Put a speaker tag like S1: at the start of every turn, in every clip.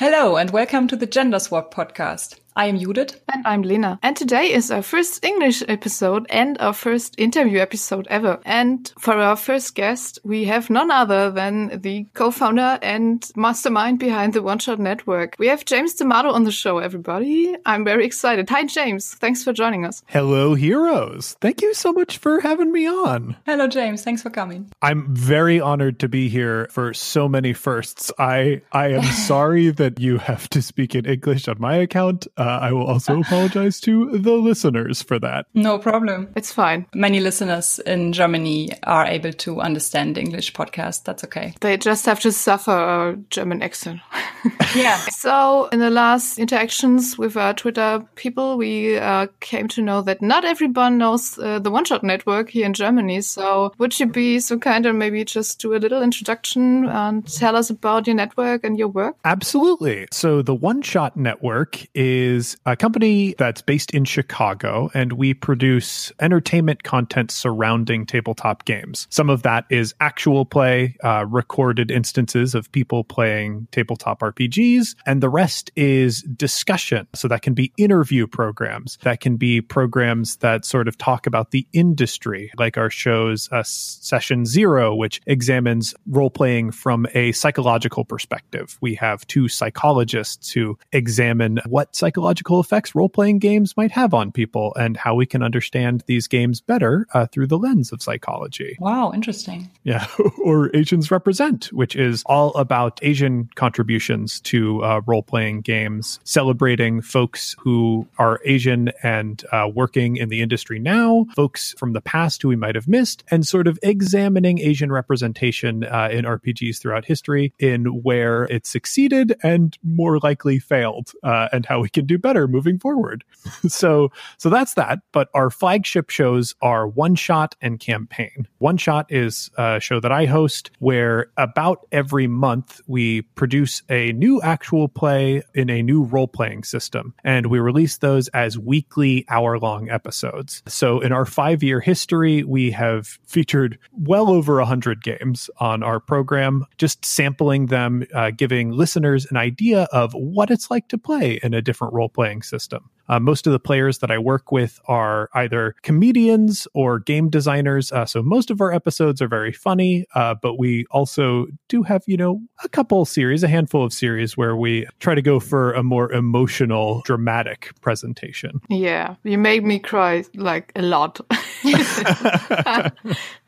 S1: Hello and welcome to the Gender Swap podcast. I am Judith.
S2: And I'm Lena. And today is our first English episode and our first interview episode ever. And for our first guest, we have none other than the co-founder and mastermind behind the One Shot Network. We have James D'Amato on the show, everybody. I'm very excited. Hi, James. Thanks for joining us.
S3: Hello, heroes. Thank you so much for having me on.
S1: Hello, James. Thanks for coming.
S3: I'm very honored to be here for so many firsts. I I am sorry that you have to speak in English on my account. Uh, I will also apologize to the listeners for that.
S1: No problem.
S2: It's fine.
S1: Many listeners in Germany are able to understand English podcasts. That's okay.
S2: They just have to suffer a German accent.
S1: yeah.
S2: So, in the last interactions with our Twitter people, we uh, came to know that not everyone knows uh, the One Shot Network here in Germany. So, would you be so kind and maybe just do a little introduction and tell us about your network and your work?
S3: Absolutely. So, the One Shot Network is a company that's based in Chicago, and we produce entertainment content surrounding tabletop games. Some of that is actual play, uh, recorded instances of people playing tabletop RPGs, and the rest is discussion. So that can be interview programs, that can be programs that sort of talk about the industry, like our show's uh, Session Zero, which examines role playing from a psychological perspective. We have two psychologists who examine what psychological effects role playing games might have on people and how we can understand these games better uh, through the lens of psychology.
S1: Wow, interesting.
S3: Yeah, or Asians Represent, which is all about Asian contributions to uh, role playing games, celebrating folks who are Asian and uh, working in the industry now, folks from the past who we might have missed, and sort of examining Asian representation uh, in RPGs throughout history in where it succeeded and more likely failed, uh, and how we can do better moving forward. so, so that's that. But our flagship shows are One Shot and Campaign. One Shot is a show that I host where about every month we produce a new actual play in a new role playing system, and we release those as weekly hour long episodes. So, in our five year history, we have featured well over 100 games on our program, just sampling them, uh, giving listeners an idea of what it's like to play in a different role playing system. Uh, most of the players that I work with are either comedians or game designers. Uh, so most of our episodes are very funny, uh, but we also do have, you know, a couple series, a handful of series where we try to go for a more emotional, dramatic presentation.
S2: Yeah, you made me cry like a lot.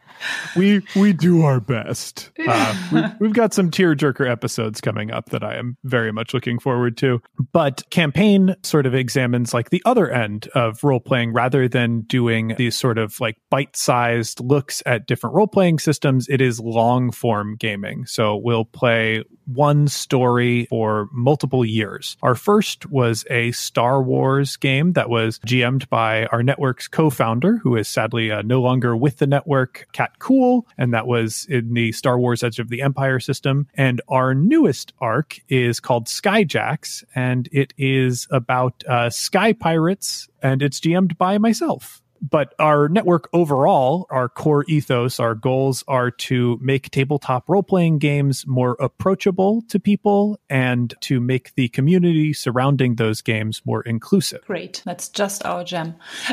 S3: we we do our best. Uh, we, have got some tearjerker episodes coming up that I am very much looking forward to. But campaign sort of examines like the other end of role playing rather than doing these sort of like bite sized looks at different role playing systems. It is long form gaming. So we'll play one story for multiple years. Our first was a Star Wars game that was GM'd by our network's co founder, who is sadly uh, no longer with the network, Kat Kuhl, and that was in the Star Wars Edge of the Empire system. And our newest arc is called Skyjacks, and it is about uh, sky pirates, and it's GM'd by myself but our network overall, our core ethos, our goals are to make tabletop role playing games more approachable to people and to make the community surrounding those games more inclusive.
S1: Great. That's just our gem.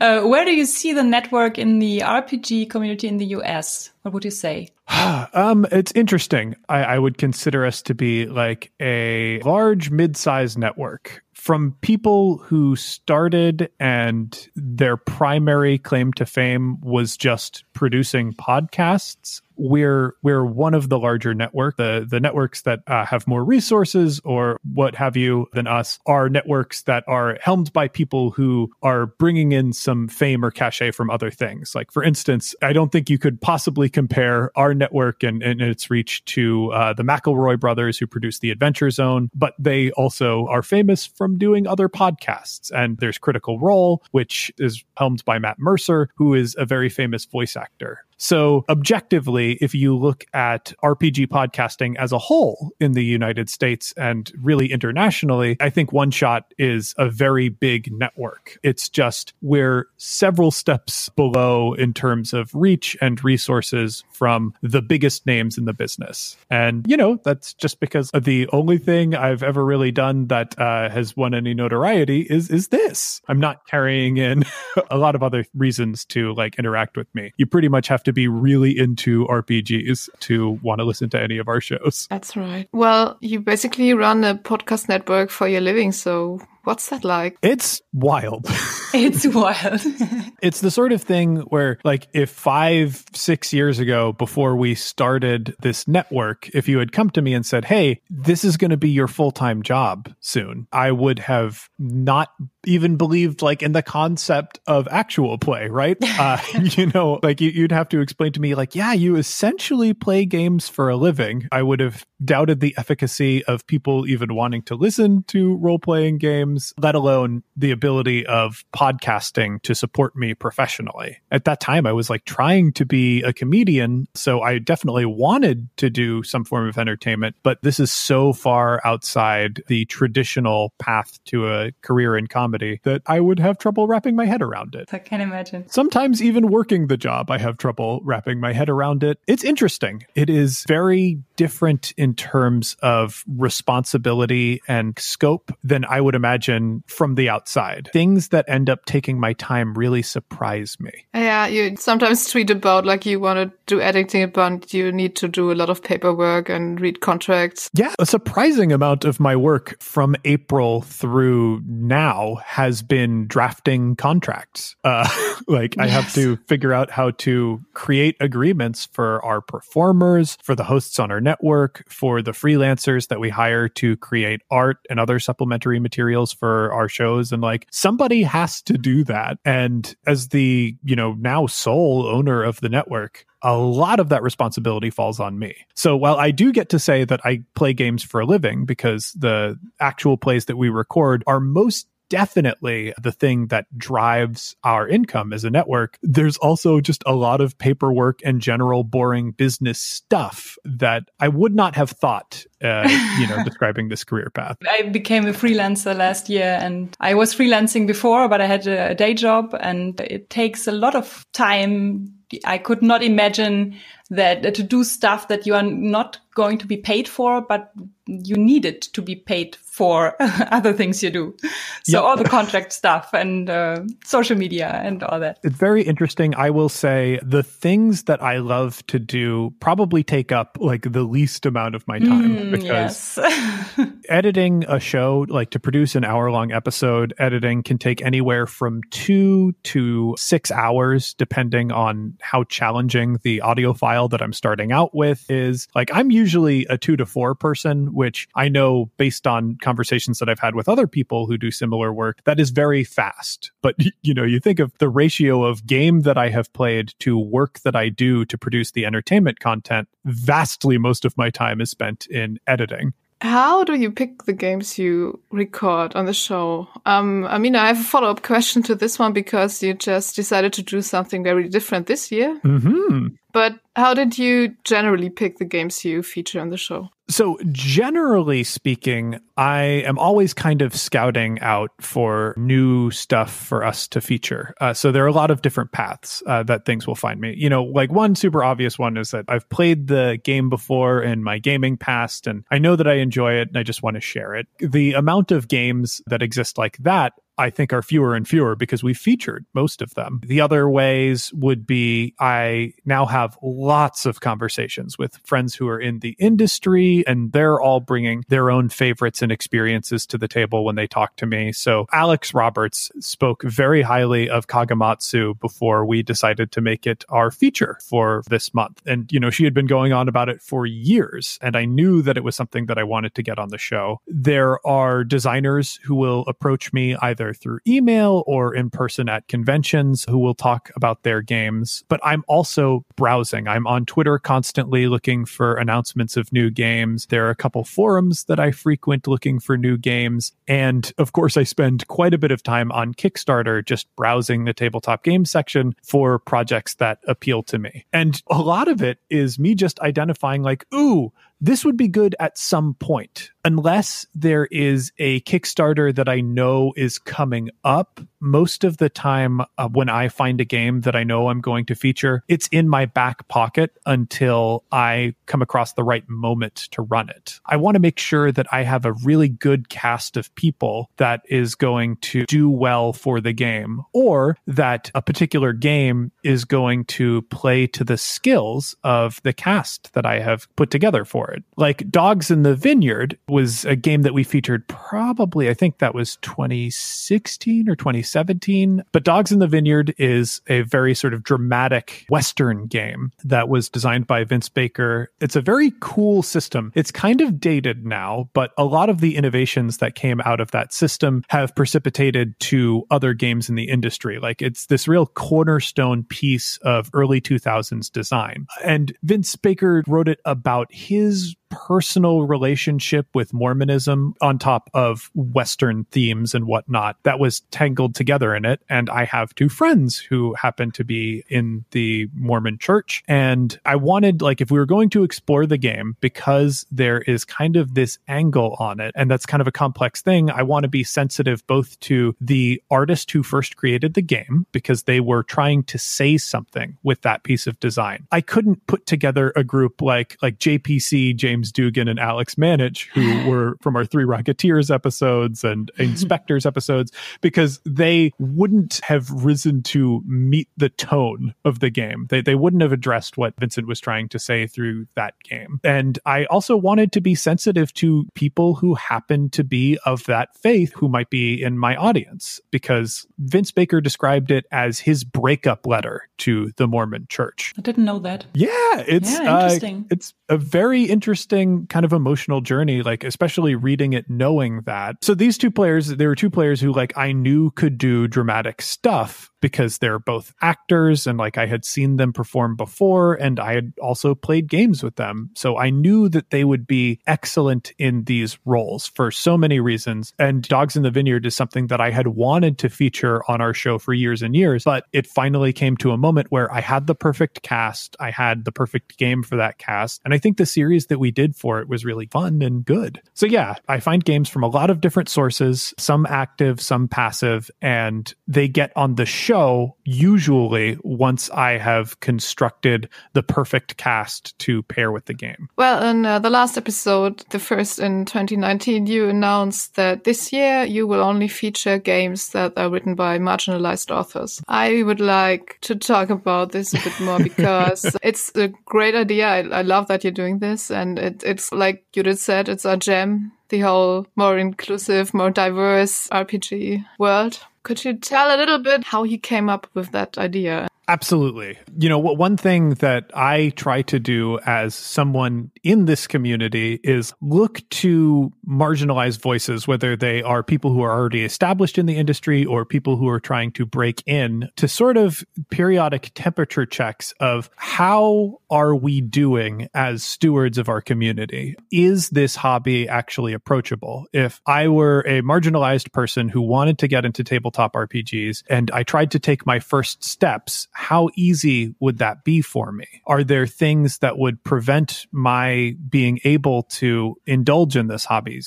S1: uh, where do you see the network in the RPG community in the US? What would you say?
S3: um, it's interesting. I, I would consider us to be like a large mid-sized network from people who started and their primary claim to fame was just producing podcasts we're we're one of the larger network the the networks that uh, have more resources or what have you than us are networks that are helmed by people who are bringing in some fame or cachet from other things. Like for instance i don't think you could possibly compare our network and, and its reach to uh, the mcelroy brothers who produce the adventure zone but they also are famous from doing other podcasts. And there's critical role which is helmed by matt mercer who is a very famous voice actor So, objectively, if you look at RPG podcasting as a whole in the United States and really internationally, I think One Shot is a very big network. It's just we're several steps below in terms of reach and resources from the biggest names in the business. And, you know, that's just because the only thing I've ever really done that uh, has won any notoriety is is this. I'm not carrying in a lot of other reasons to like interact with me. You pretty much have to be really into RPGs to want to listen to any of our shows.
S2: That's right. Well, you basically run a podcast network for your living, so What's that like?
S3: It's wild.
S1: it's wild.
S3: it's the sort of thing where, like, if five, six years ago, before we started this network, if you had come to me and said, Hey, this is going to be your full time job soon, I would have not even believed like in the concept of actual play, right? Uh, you know, like you, would have to explain to me, like, yeah, you essentially play games for a living. I would have doubted the efficacy of people even wanting to listen to role playing games, let alone the ability of podcasting to support me professionally. At that time, I was like trying to be a comedian. So I definitely wanted to do some form of entertainment, but this is so far outside the traditional path to a career in comedy comedy that I would have trouble wrapping my head around it.
S1: I can imagine.
S3: Sometimes even working the job, I have trouble wrapping my head around it. It's interesting. It is very different in terms of responsibility and scope than I would imagine from the outside. Things that end up taking my time really surprise me.
S2: Yeah, you sometimes tweet about like you want to do editing, but you need to do a lot of paperwork and read contracts.
S3: Yeah, a surprising amount of my work from April through now has been drafting contracts. Uh, like yes. I have to figure out how to create agreements for our performers, for the hosts on our network, for the freelancers that we hire to create art and other supplementary materials for our shows. And like somebody has to do that. And as the, you know, now sole owner of the network, a lot of that responsibility falls on me. So while I do get to say that I play games for a living because the actual plays that we record are most definitely the thing that drives our income as a network. There's also just a lot of paperwork and general boring business stuff that I would not have thought, uh, you know, describing this career path.
S1: I became a freelancer last year and I was freelancing before, but I had a day job and it takes a lot of time I could not imagine that uh, to do stuff that you are not going to be paid for, but you need it to be paid for other things you do. So yep. all the contract stuff and uh, social media and all that.
S3: It's very interesting. I will say the things that I love to do probably take up like the least amount of my time
S1: mm, because
S3: yes. editing a show, like to produce an hour long episode, editing can take anywhere from two to six hours, depending on how challenging the audio file that I'm starting out with is. Like I'm usually a two to four person, which I know based on conversations that I've had with other people who do similar work, that is very fast. But, you know, you think of the ratio of game that I have played to work that I do to produce the entertainment content, vastly most of my time is spent in editing.
S2: How do you pick the games you record on the show? Um, I mean, I have a follow up question to this one because you just decided to do something very different this year.
S3: Mm-hmm.
S2: But how did you generally pick the games you feature on the show?
S3: So, generally speaking, I am always kind of scouting out for new stuff for us to feature. Uh, so, there are a lot of different paths uh, that things will find me. You know, like one super obvious one is that I've played the game before in my gaming past, and I know that I enjoy it and I just want to share it. The amount of games that exist like that I think are fewer and fewer because we featured most of them. The other ways would be I now have lots of conversations with friends who are in the industry and they're all bringing their own favorites and experiences to the table when they talk to me. So Alex Roberts spoke very highly of Kagematsu before we decided to make it our feature for this month. And, you know, she had been going on about it for years and I knew that it was something that I wanted to get on the show. There are designers who will approach me either either through email or in person at conventions who will talk about their games. But I'm also browsing. I'm on Twitter constantly looking for announcements of new games. There are a couple forums that I frequent looking for new games. And of course, I spend quite a bit of time on Kickstarter just browsing the tabletop game section for projects that appeal to me. And a lot of it is me just identifying, like, ooh, this would be good at some point unless there is a Kickstarter that I know is coming up, most of the time uh, when I find a game that I know I'm going to feature, it's in my back pocket until I come across the right moment to run it. I want to make sure that I have a really good cast of people that is going to do well for the game, or that a particular game is going to play to the skills of the cast that I have put together for Like Dogs in the Vineyard was a game that we featured probably, I think that was 2016 or 2017. But Dogs in the Vineyard is a very sort of dramatic Western game that was designed by Vince Baker. It's a very cool system. It's kind of dated now, but a lot of the innovations that came out of that system have precipitated to other games in the industry. Like it's this real cornerstone piece of early 2000s design. And Vince Baker wrote it about his personal relationship with Mormonism on top of Western themes and whatnot that was tangled together in it. And I have two friends who happen to be in the Mormon church. And I wanted, like, if we were going to explore the game, because there is kind of this angle on it, and that's kind of a complex thing, I want to be sensitive both to the artist who first created the game, because they were trying to say something with that piece of design. I couldn't put together a group like like JPC, James James Dugan and Alex Manich, who were from our Three Rocketeers episodes and Inspectors episodes, because they wouldn't have risen to meet the tone of the game. They, they wouldn't have addressed what Vincent was trying to say through that game. And I also wanted to be sensitive to people who happen to be of that faith who might be in my audience, because Vince Baker described it as his breakup letter to the Mormon church.
S1: I didn't know that.
S3: Yeah, it's
S1: yeah, interesting.
S3: Uh, it's a very interesting kind of emotional journey, like especially reading it, knowing that. So these two players, there were two players who like I knew could do dramatic stuff because they're both actors and like I had seen them perform before and I had also played games with them. So I knew that they would be excellent in these roles for so many reasons. And Dogs in the Vineyard is something that I had wanted to feature on our show for years and years, but it finally came to a moment where I had the perfect cast, I had the perfect game for that cast, and I think the series that we did for it was really fun and good. So yeah, I find games from a lot of different sources, some active, some passive, and they get on the show usually once I have constructed the perfect cast to pair with the game.
S2: Well, in uh, the last episode, the first in 2019, you announced that this year you will only feature games that are written by marginalized authors. I would like to talk about this a bit more because it's a great idea. I, I love that you're doing this. And it, it's like Judith said, it's a gem, the whole more inclusive, more diverse RPG world. Could you tell a little bit how he came up with that idea?
S3: Absolutely. You know, one thing that I try to do as someone in this community is look to marginalized voices, whether they are people who are already established in the industry or people who are trying to break in, to sort of periodic temperature checks of how are we doing as stewards of our community? Is this hobby actually approachable? If I were a marginalized person who wanted to get into tabletop RPGs and I tried to take my first steps, how easy would that be for me? Are there things that would prevent my being able to indulge in this hobby?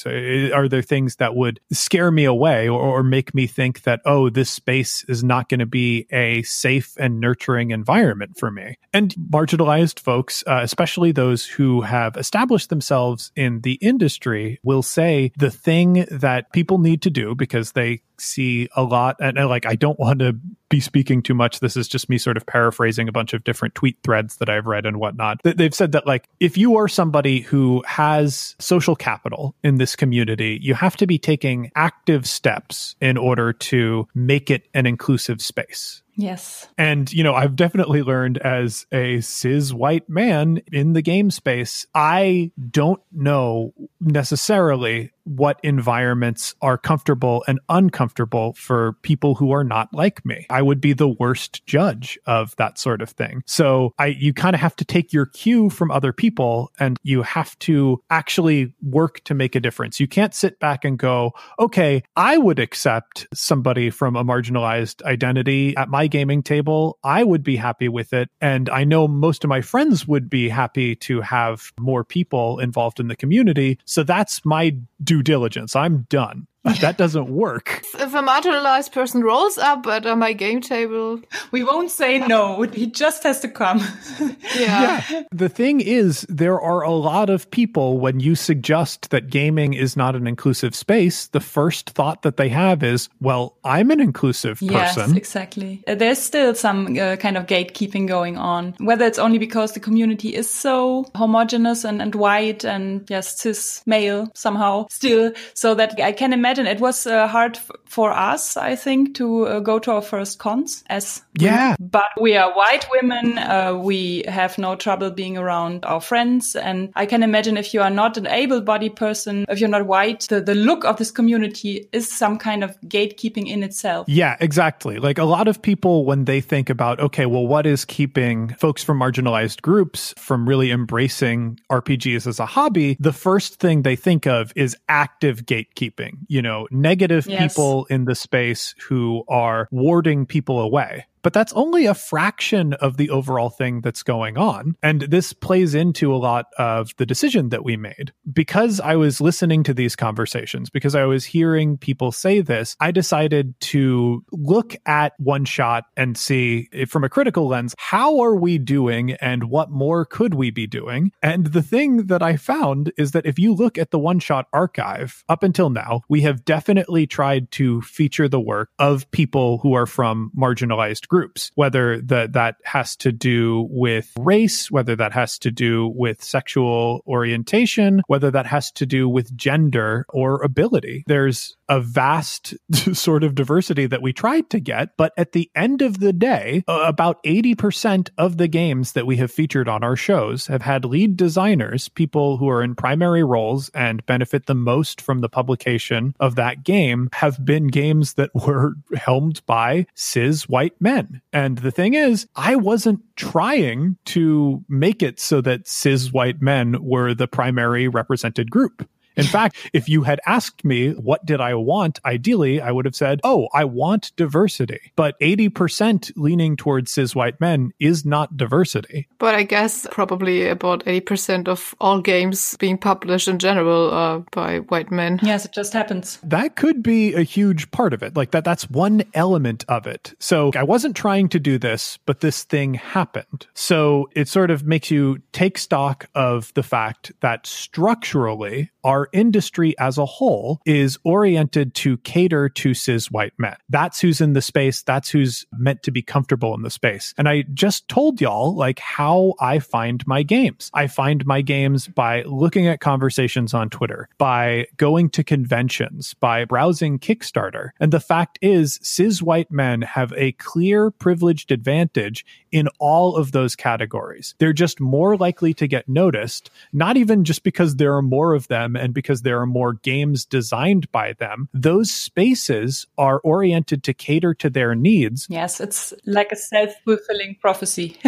S3: Are there things that would scare me away or, or make me think that, oh, this space is not going to be a safe and nurturing environment for me? And marginalized folks, uh, especially those who have established themselves in the industry, will say the thing that people need to do because they see a lot and like I don't want to be speaking too much. This is just me sort of paraphrasing a bunch of different tweet threads that I've read and whatnot. They've said that, like, if you are somebody who has social capital in this community, you have to be taking active steps in order to make it an inclusive space.
S1: Yes.
S3: And, you know, I've definitely learned as a cis white man in the game space, I don't know necessarily what environments are comfortable and uncomfortable for people who are not like me. I would be the worst judge of that sort of thing. So I you kind of have to take your cue from other people and you have to actually work to make a difference. You can't sit back and go, "Okay, I would accept somebody from a marginalized identity at my gaming table. I would be happy with it." And I know most of my friends would be happy to have more people involved in the community. So that's my due diligence. I'm done. that doesn't work.
S2: If a marginalized person rolls up at uh, my game table,
S1: we won't say no. He just has to come.
S2: yeah.
S3: yeah. The thing is, there are a lot of people when you suggest that gaming is not an inclusive space, the first thought that they have is, well, I'm an inclusive person.
S1: Yes, exactly. Uh, there's still some uh, kind of gatekeeping going on, whether it's only because the community is so homogenous and, and white and yes, cis male somehow still, so that I can imagine imagine it was uh, hard for us, I think, to uh, go to our first cons as
S3: yeah.
S1: Women. But we are white women. Uh, we have no trouble being around our friends. And I can imagine if you are not an able-bodied person, if you're not white, the, the look of this community is some kind of gatekeeping in itself.
S3: Yeah, exactly. Like a lot of people, when they think about, okay, well, what is keeping folks from marginalized groups from really embracing RPGs as a hobby? The first thing they think of is active gatekeeping. You you know, negative yes. people in the space who are warding people away but that's only a fraction of the overall thing that's going on. And this plays into a lot of the decision that we made. Because I was listening to these conversations, because I was hearing people say this, I decided to look at one shot and see eh, from a critical lens, how are we doing and what more could we be doing? And the thing that I found is that if you look at the one shot archive up until now, we have definitely tried to feature the work of people who are from marginalized groups, whether that that has to do with race, whether that has to do with sexual orientation, whether that has to do with gender or ability. There's a vast sort of diversity that we tried to get. But at the end of the day, uh, about 80% of the games that we have featured on our shows have had lead designers, people who are in primary roles and benefit the most from the publication of that game, have been games that were helmed by cis white men. And the thing is, I wasn't trying to make it so that cis white men were the primary represented group. In fact, if you had asked me what did I want, ideally I would have said, "Oh, I want diversity." But 80% leaning towards cis white men is not diversity.
S2: But I guess probably about 80% of all games being published in general are by white men.
S1: Yes, it just happens.
S3: That could be a huge part of it. Like that that's one element of it. So I wasn't trying to do this, but this thing happened. So it sort of makes you take stock of the fact that structurally our industry as a whole is oriented to cater to cis white men. That's who's in the space. That's who's meant to be comfortable in the space. And I just told y'all like how I find my games. I find my games by looking at conversations on Twitter, by going to conventions, by browsing Kickstarter. And the fact is, cis white men have a clear privileged advantage in all of those categories. They're just more likely to get noticed, not even just because there are more of them and because there are more games designed by them. Those spaces are oriented to cater to their needs.
S1: Yes, it's like a self fulfilling prophecy.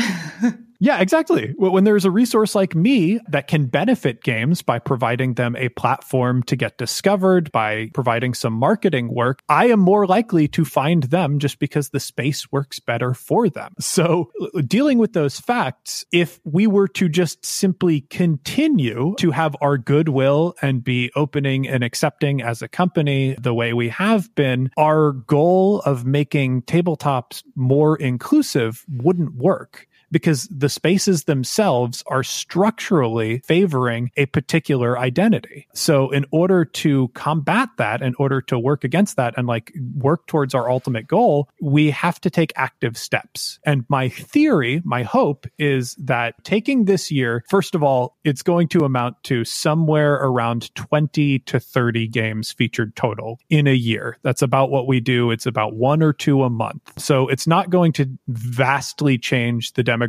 S3: Yeah, exactly. When there's a resource like me that can benefit games by providing them a platform to get discovered, by providing some marketing work, I am more likely to find them just because the space works better for them. So, dealing with those facts, if we were to just simply continue to have our goodwill and be opening and accepting as a company the way we have been, our goal of making tabletops more inclusive wouldn't work because the spaces themselves are structurally favoring a particular identity. So in order to combat that, in order to work against that and like work towards our ultimate goal, we have to take active steps. And my theory, my hope is that taking this year, first of all, it's going to amount to somewhere around 20 to 30 games featured total in a year. That's about what we do. It's about one or two a month. So it's not going to vastly change the demographic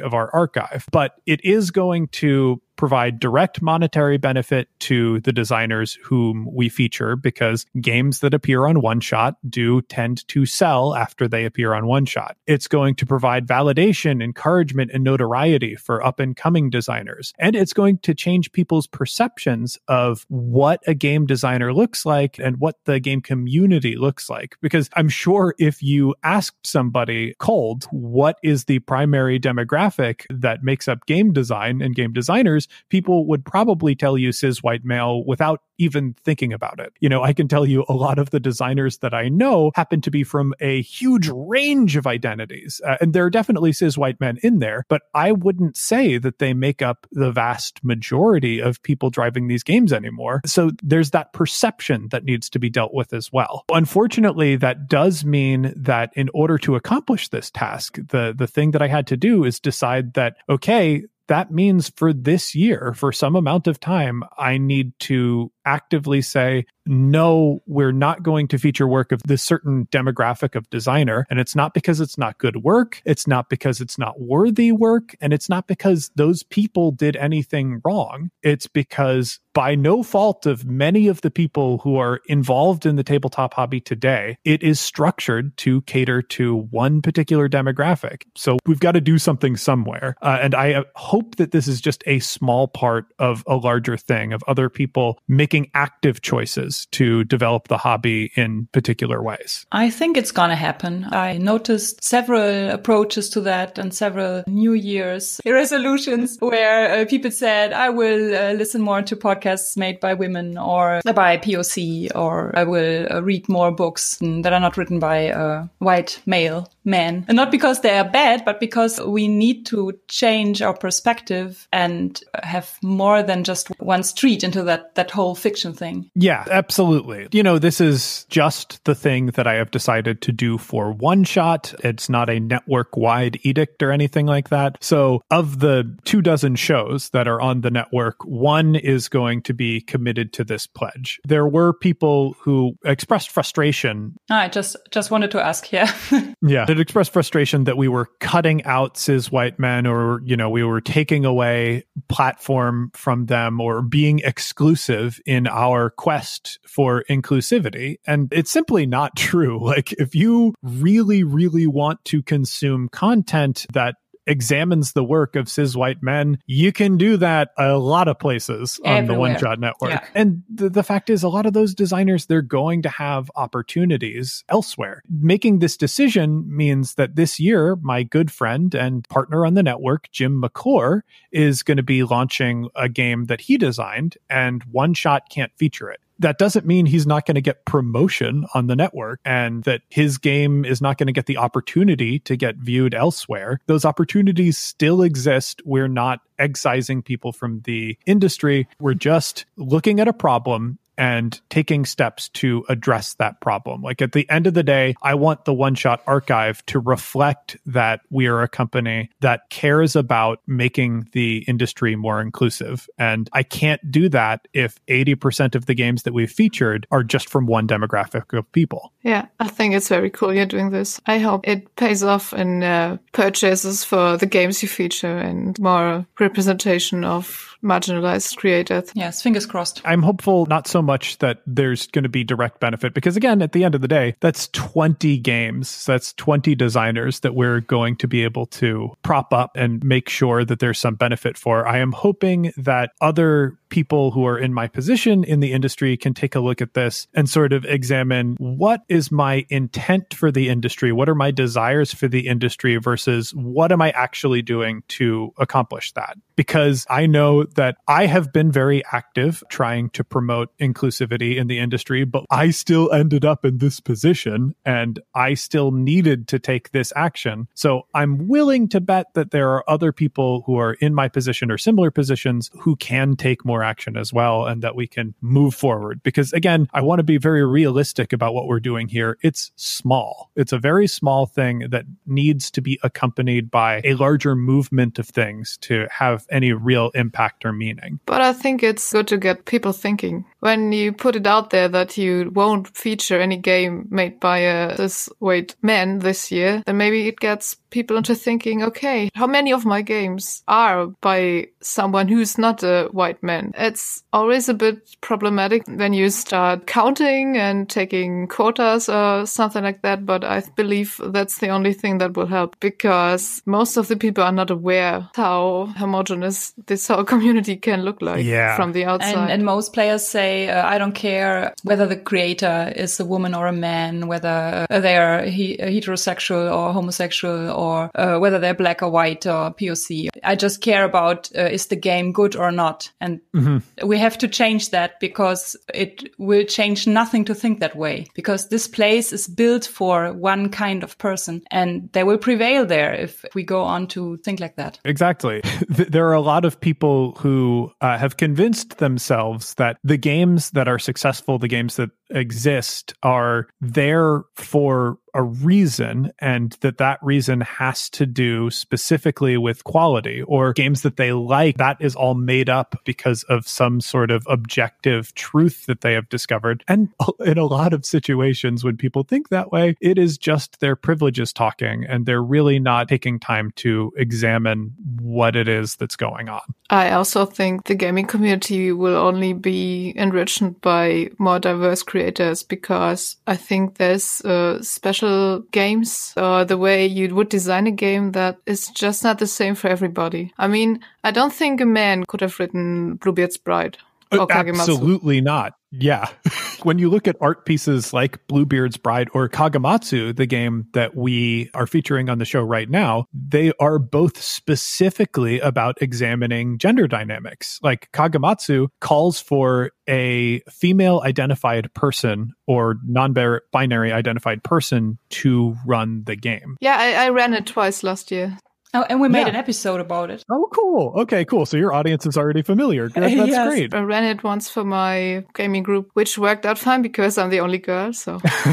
S3: of our archive, but it is going to provide direct monetary benefit to the designers whom we feature because games that appear on one shot do tend to sell after they appear on one shot. It's going to provide validation, encouragement, and notoriety for up and coming designers. And it's going to change people's perceptions of what a game designer looks like and what the game community looks like. Because I'm sure if you asked somebody cold, what is the primary demographic that makes up game design and game designers, people would probably tell you cis white male without even thinking about it. You know, I can tell you a lot of the designers that I know happen to be from a huge range of identities. Uh, and there are definitely cis white men in there, but I wouldn't say that they make up the vast majority of people driving these games anymore. So there's that perception that needs to be dealt with as well. Unfortunately, that does mean that in order to accomplish this task, the the thing that I had to do is decide that okay, that means for this year, for some amount of time, I need to actively say, no, we're not going to feature work of this certain demographic of designer. And it's not because it's not good work. It's not because it's not worthy work. And it's not because those people did anything wrong. It's because by no fault of many of the people who are involved in the tabletop hobby today, it is structured to cater to one particular demographic. So we've got to do something somewhere. Uh, and I hope that this is just a small part of a larger thing of other people making active choices to develop the hobby in particular ways?
S1: I think it's going to happen. I noticed several approaches to that and several New Year's resolutions where uh, people said, I will uh, listen more to podcasts made by women or by POC, or I will uh, read more books that are not written by white male men. And not because they are bad, but because we need to change our perspective and have more than just one street into that, that whole fiction thing.
S3: Yeah, absolutely. You know, this is just the thing that I have decided to do for one shot. It's not a network wide edict or anything like that. So of the two dozen shows that are on the network, one is going to be committed to this pledge. There were people who expressed frustration.
S1: Ah, I just just wanted to ask, yeah.
S3: yeah it expressed frustration that we were cutting out cis white men or, you know, we were taking away platform from them or being exclusive in our quest for inclusivity. And it's simply not true. Like, if you really, really want to consume content that examines the work of cis white men, you can do that a lot of places on Everywhere. the One Shot Network. Yeah. And the, the fact is, a lot of those designers, they're going to have opportunities elsewhere. Making this decision means that this year, my good friend and partner on the network, Jim McClure, is going to be launching a game that he designed, and One Shot can't feature it that doesn't mean he's not going to get promotion on the network and that his game is not going to get the opportunity to get viewed elsewhere. Those opportunities still exist. We're not excising people from the industry. We're just looking at a problem and taking steps to address that problem. Like at the end of the day, I want the one shot archive to reflect that we are a company that cares about making the industry more inclusive. And I can't do that if 80% of the games that we've featured are just from one demographic of people.
S2: Yeah, I think it's very cool you're doing this. I hope it pays off in uh, purchases for the games you feature and more representation of marginalized creators.
S1: Yes, fingers crossed.
S3: I'm hopeful not so much that there's going to be direct benefit because again, at the end of the day, that's 20 games. So that's 20 designers that we're going to be able to prop up and make sure that there's some benefit for. I am hoping that other people who are in my position in the industry can take a look at this and sort of examine what is my intent for the industry? What are my desires for the industry versus what am I actually doing to accomplish that? Because I know that I have been very active trying to promote inclusivity in the industry, but I still ended up in this position and I still needed to take this action. So I'm willing to bet that there are other people who are in my position or similar positions who can take more action as well and that we can move forward. Because again, I want to be very realistic about what we're doing here. It's small. It's a very small thing that needs to be accompanied by a larger movement of things to have any real impact or meaning.
S2: But I think it's good to get people thinking. When you put it out there that you won't feature any game made by a cis white man this year, then maybe it gets people into thinking, okay, how many of my games are by someone who's not a white man? It's always a bit problematic when you start counting and taking quotas or something like that. But I believe that's the only thing that will help because most of the people are not aware how homogenous this whole community can look like
S3: yeah.
S2: from the outside.
S1: And, and most players say, uh, I don't care whether the creator is a woman or a man, whether they are he- heterosexual or homosexual or uh, whether they're black or white or POC. I just care about uh, is the game good or not. And mm-hmm. we have to change that because it will change nothing to think that way because this place is built for one kind of person and they will prevail there if we go on to think like that.
S3: Exactly. there are a lot of people who uh, have convinced themselves that the games that are successful, the games that exist are there for a reason and that that reason has to do specifically with quality or games that they like. That is all made up because of some sort of objective truth that they have discovered. And in a lot of situations when people think that way it is just their privileges talking and they're really not taking time to examine what it is that's going on.
S2: I also think the gaming community will only be enriched by more diverse creators because i think there's a special games or the way you would design a game that is just not the same for everybody. I mean, I don't think a man could have written Bluebeard's Bride.
S3: Uh, absolutely not. Yeah. when you look at art pieces like Bluebeard's Bride or Kagematsu, the game that we are featuring on the show right now, they are both specifically about examining gender dynamics. Like Kagematsu calls for a female identified person or non binary identified person to run the game.
S2: Yeah, I, I ran it twice last year.
S1: Oh, and we made yeah. an episode about it.
S3: Oh, cool. Okay, cool. So your audience is already familiar. That's yes. great.
S2: I ran it once for my gaming group, which worked out fine because I'm the only girl. So,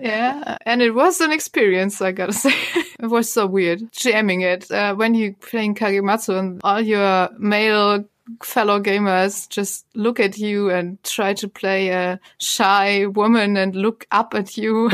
S2: yeah. And it was an experience, I gotta say. it was so weird jamming it. Uh, when you're playing Kagematsu and all your male fellow gamers just look at you and try to play a shy woman and look up at you.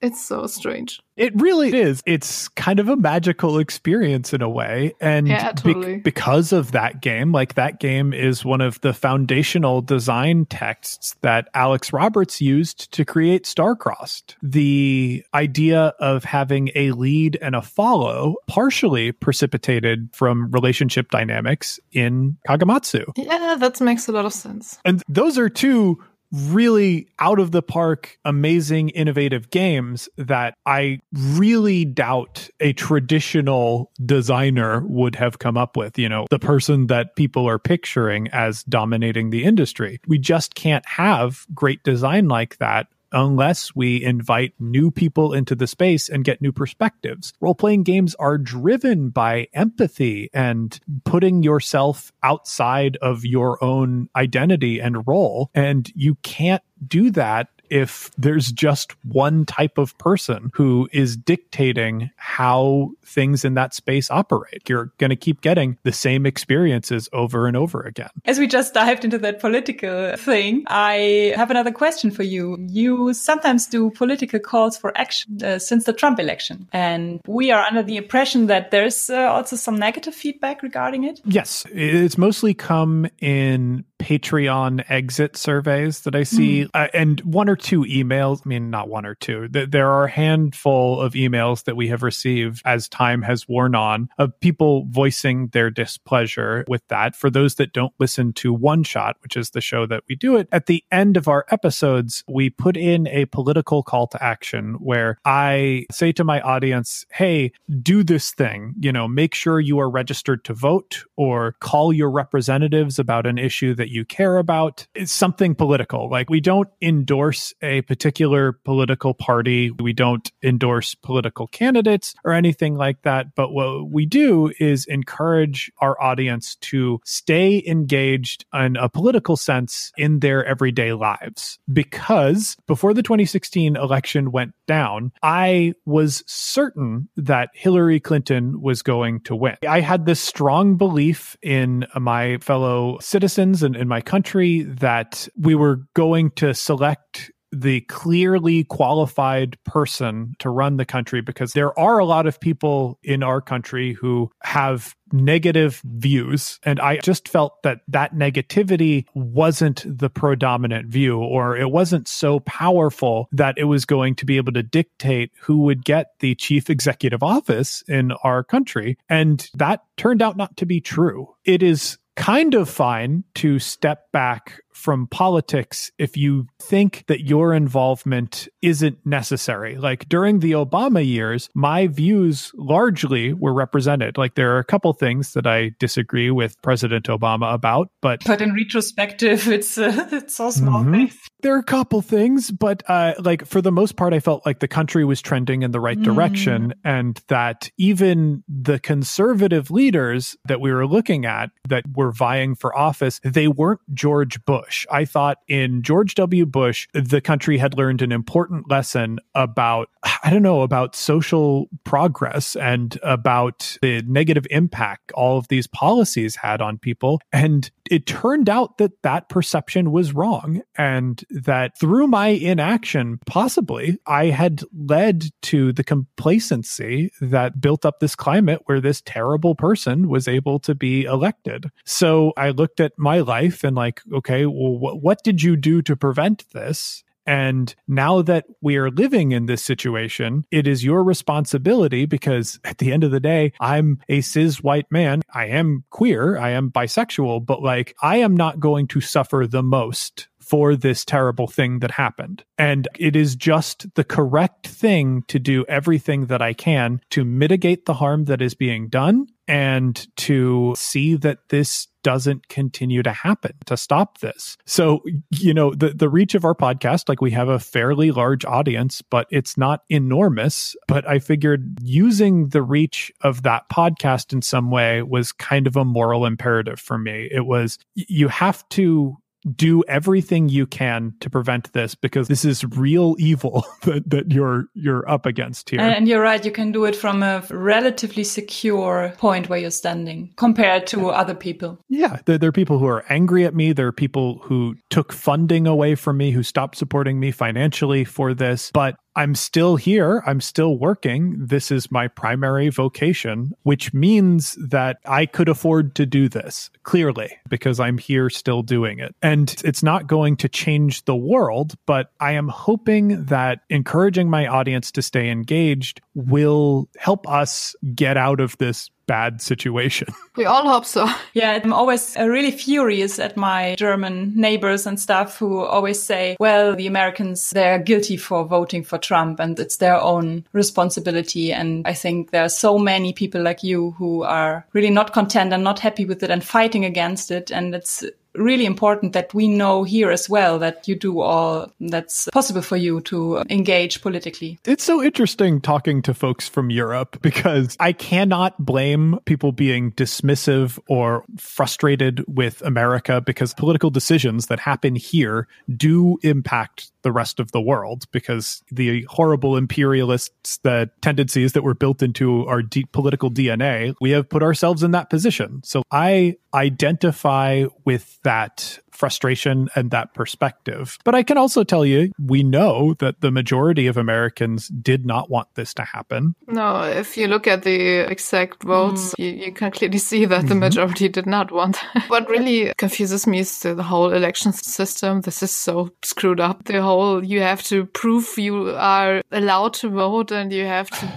S2: It's so strange.
S3: It really is. It's kind of a magical experience in a way. And
S2: yeah, totally.
S3: be- because of that game, like that game is one of the foundational design texts that Alex Roberts used to create Starcrossed. The idea of having a lead and a follow partially precipitated from relationship dynamics in Kagematsu.
S2: Yeah, that makes a lot of sense.
S3: And those are two really out of the park, amazing, innovative games that I really doubt a traditional designer would have come up with. You know, the person that people are picturing as dominating the industry. We just can't have great design like that unless we invite new people into the space and get new perspectives. Role playing games are driven by empathy and putting yourself outside of your own identity and role. And you can't do that if there's just one type of person who is dictating how things in that space operate. You're going to keep getting the same experiences over and over again.
S1: As we just dived into that political thing, I have another question for you. You sometimes do political calls for action uh, since the Trump election. And we are under the impression that there's uh, also some negative feedback regarding it.
S3: Yes, it's mostly come in Patreon exit surveys that I see, mm. uh, and one or two emails. I mean, not one or two. There are a handful of emails that we have received as time has worn on of people voicing their displeasure with that. For those that don't listen to One Shot, which is the show that we do it, at the end of our episodes, we put in a political call to action where I say to my audience, hey, do this thing, you know, make sure you are registered to vote or call your representatives about an issue that you care about. It's something political. Like we don't endorse a particular political party. We don't endorse political candidates or anything like that. But what we do is encourage our audience to stay engaged in a political sense in their everyday lives. Because before the 2016 election went down, I was certain that Hillary Clinton was going to win. I had this strong belief in my fellow citizens and in my country that we were going to select the clearly qualified person to run the country because there are a lot of people in our country who have negative views. And i just felt that that negativity wasn't the predominant view or it wasn't so powerful that it was going to be able to dictate who would get the chief executive office in our country. And that turned out not to be true. It is kind of fine to step back from politics if you think that your involvement isn't necessary. Like during the Obama years, my views largely were represented. Like there are a couple things that I disagree with President Obama about, but
S1: but in retrospective, it's uh, it's all small mm-hmm. things.
S3: There are a couple things, but uh, like for the most part, I felt like the country was trending in the right mm. direction, and that even the conservative leaders that we were looking at that were vying for office, they weren't George Bush. Bush. I thought in George W. Bush, the country had learned an important lesson about, I don't know, about social progress and about the negative impact all of these policies had on people. And it turned out that that perception was wrong and that through my inaction, possibly, I had led to the complacency that built up this climate where this terrible person was able to be elected. So I looked at my life and like, okay, what, what did you do to prevent this? And now that we are living in this situation, it is your responsibility because at the end of the day, I'm a cis white man. I am queer. I am bisexual, but like I am not going to suffer the most for this terrible thing that happened. And it is just the correct thing to do everything that I can to mitigate the harm that is being done and to see that this doesn't continue to happen to stop this. So, you know, the the reach of our podcast like we have a fairly large audience, but it's not enormous, but I figured using the reach of that podcast in some way was kind of a moral imperative for me. It was you have to do everything you can to prevent this because this is real evil that, that you're you're up against here.
S1: And you're right, you can do it from a relatively secure point where you're standing compared to other people.
S3: Yeah, there, there are people who are angry at me. There are people who took funding away from me, who stopped supporting me financially for this. But I'm still here. I'm still working. This is my primary vocation, which means that I could afford to do this clearly because I'm here still doing it. And it's not going to change the world, but I am hoping that encouraging my audience to stay engaged will help us get out of this bad situation.
S2: We all hope so.
S1: Yeah, I'm always uh, really furious at my German neighbors and stuff who always say, well, the Americans, they're guilty for voting for Trump and it's their own responsibility. And I think there are so many people like you who are really not content and not happy with it and fighting against it. And it's really important that we know here as well that you do all that's possible for you to engage politically.
S3: It's so interesting talking to folks from Europe because I cannot blame people being dismissive or frustrated with America because political decisions that happen here do impact the rest of the world because the horrible imperialists, the tendencies that were built into our deep political DNA, we have put ourselves in that position. So I identify with that frustration and that perspective. But I can also tell you, we know that the majority of Americans did not want this to happen.
S2: No, if you look at the exact votes, mm. you, you, can clearly see that the mm-hmm. majority did not want. what really confuses me is the, the whole election system. This is so screwed up. The whole you have to prove you are allowed to vote and you have to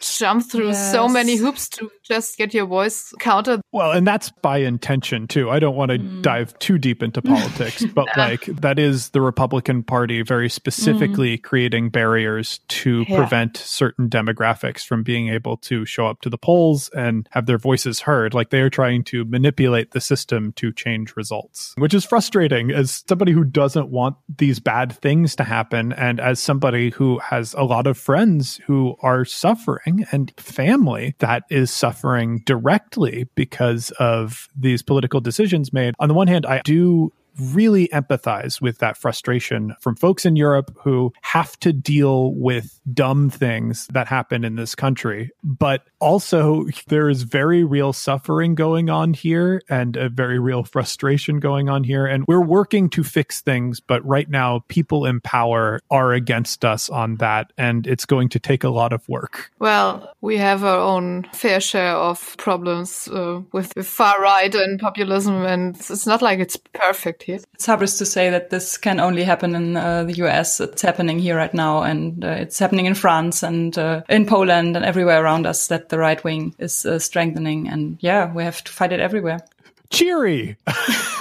S2: jump through yes. so many hoops to just get your voice counted.
S3: Well, and that's by intention too. I don't want to mm. dive too deep into politics, but like that is the Republican Party very specifically mm. creating barriers to yeah. prevent certain demographics from being able to show up to the polls and have their voices heard. Like they are trying to manipulate the system to change results, which is frustrating as somebody who doesn't want these bad things to happen and as somebody who has a lot of friends who are suffering and family that is suffering suffering directly because of these political decisions made. On the one hand, I do really empathize with that frustration from folks in Europe who have to deal with dumb things that happen in this country. But also, there is very real suffering going on here and a very real frustration going on here. And we're working to fix things, but right now, people in power are against us on that. And it's going to take a lot of work.
S2: Well, we have our own fair share of problems uh, with far right and populism, and it's not like it's perfect here.
S1: It's hubris to say that this can only happen in uh, the US. It's happening here right now, and uh, it's happening in France and uh, in Poland and everywhere around us that the right wing is uh, strengthening. And yeah, we have to fight it everywhere
S3: cheery.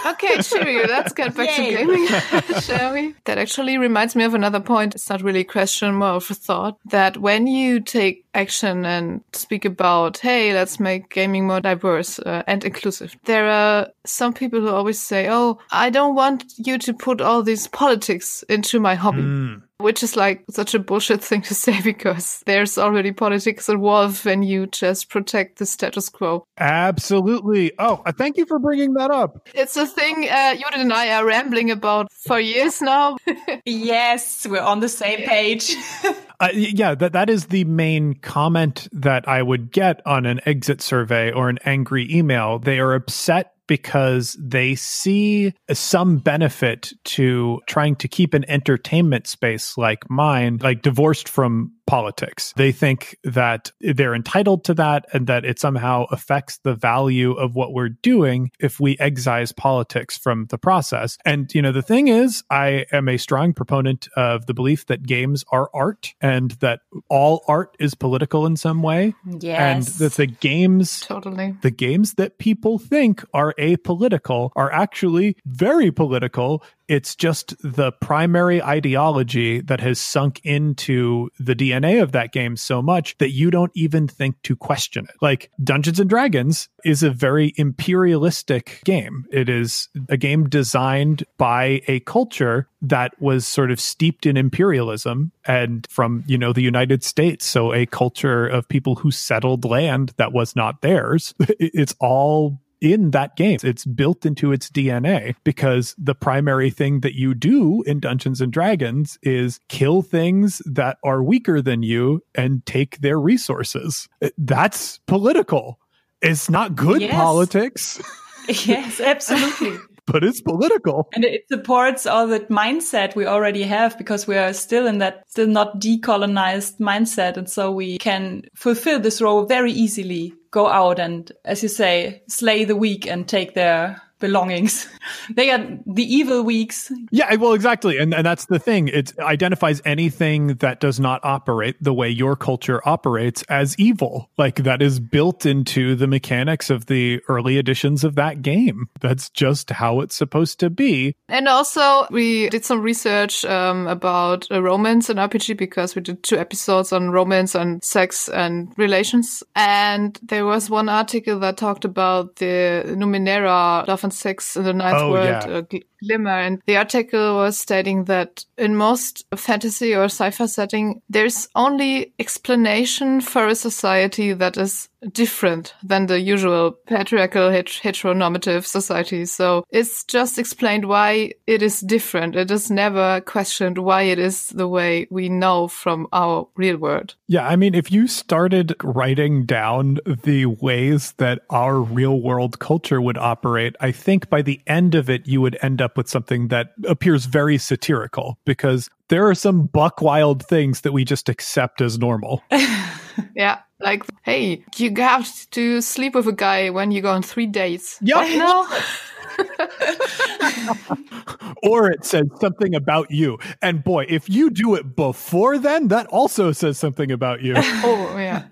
S2: okay, cheery. Let's get back Yay. to gaming, shall we? That actually reminds me of another point. It's not really a question, more of a thought that when you take action and speak about, hey, let's make gaming more diverse uh, and inclusive, there are some people who always say, oh, I don't want you to put all these politics into my hobby. Mm which is like such a bullshit thing to say because there's already politics involved when you just protect the status quo.
S3: Absolutely. Oh, uh, thank you for bringing that up.
S2: It's a thing uh, Judith and I are rambling about for years now.
S1: yes, we're on the same page.
S3: uh, yeah, that that is the main comment that I would get on an exit survey or an angry email. They are upset because they see some benefit to trying to keep an entertainment space like mine, like divorced from politics. They think that they're entitled to that and that it somehow affects the value of what we're doing if we excise politics from the process. And, you know, the thing is, I am a strong proponent of the belief that games are art and that all art is political in some way.
S1: Yes.
S3: And that the games,
S2: totally,
S3: the games that people think are apolitical are actually very political it's just the primary ideology that has sunk into the DNA of that game so much that you don't even think to question it. Like Dungeons and Dragons is a very imperialistic game. It is a game designed by a culture that was sort of steeped in imperialism and from, you know, the United States. So a culture of people who settled land that was not theirs. It's all in that game. It's built into its DNA because the primary thing that you do in Dungeons and Dragons is kill things that are weaker than you and take their resources. That's political. It's not good yes. politics.
S1: yes, absolutely.
S3: But it's political.
S1: And it supports all that mindset we already have because we are still in that still not decolonized mindset. And so we can fulfill this role very easily go out and, as you say, slay the weak and take their belongings. they are the evil weeks.
S3: Yeah, well, exactly. And, and that's the thing. It identifies anything that does not operate the way your culture operates as evil. Like that is built into the mechanics of the early editions of that game. That's just how it's supposed to be.
S2: And also, we did some research um, about romance and RPG because we did two episodes on romance and sex and relations. And there was one article that talked about the Numenera love and sex in the ninth oh, world yeah. uh, glimmer and the article was stating that in most fantasy or sci-fi setting there's only explanation for a society that is different than the usual patriarchal heteronormative society. So it's just explained why it is different. It is never questioned why it is the way we know from our real world.
S3: Yeah, I mean, if you started writing down the ways that our real world culture would operate, I think by the end of it, you would end up with something that appears very satirical because there are some buck wild things that we just accept as normal.
S2: yeah. Like, hey, you have to sleep with a guy when you go on three dates.
S3: Yeah.
S2: No.
S3: or it says something about you. And boy, if you do it before then, that also says something about you.
S2: oh, yeah.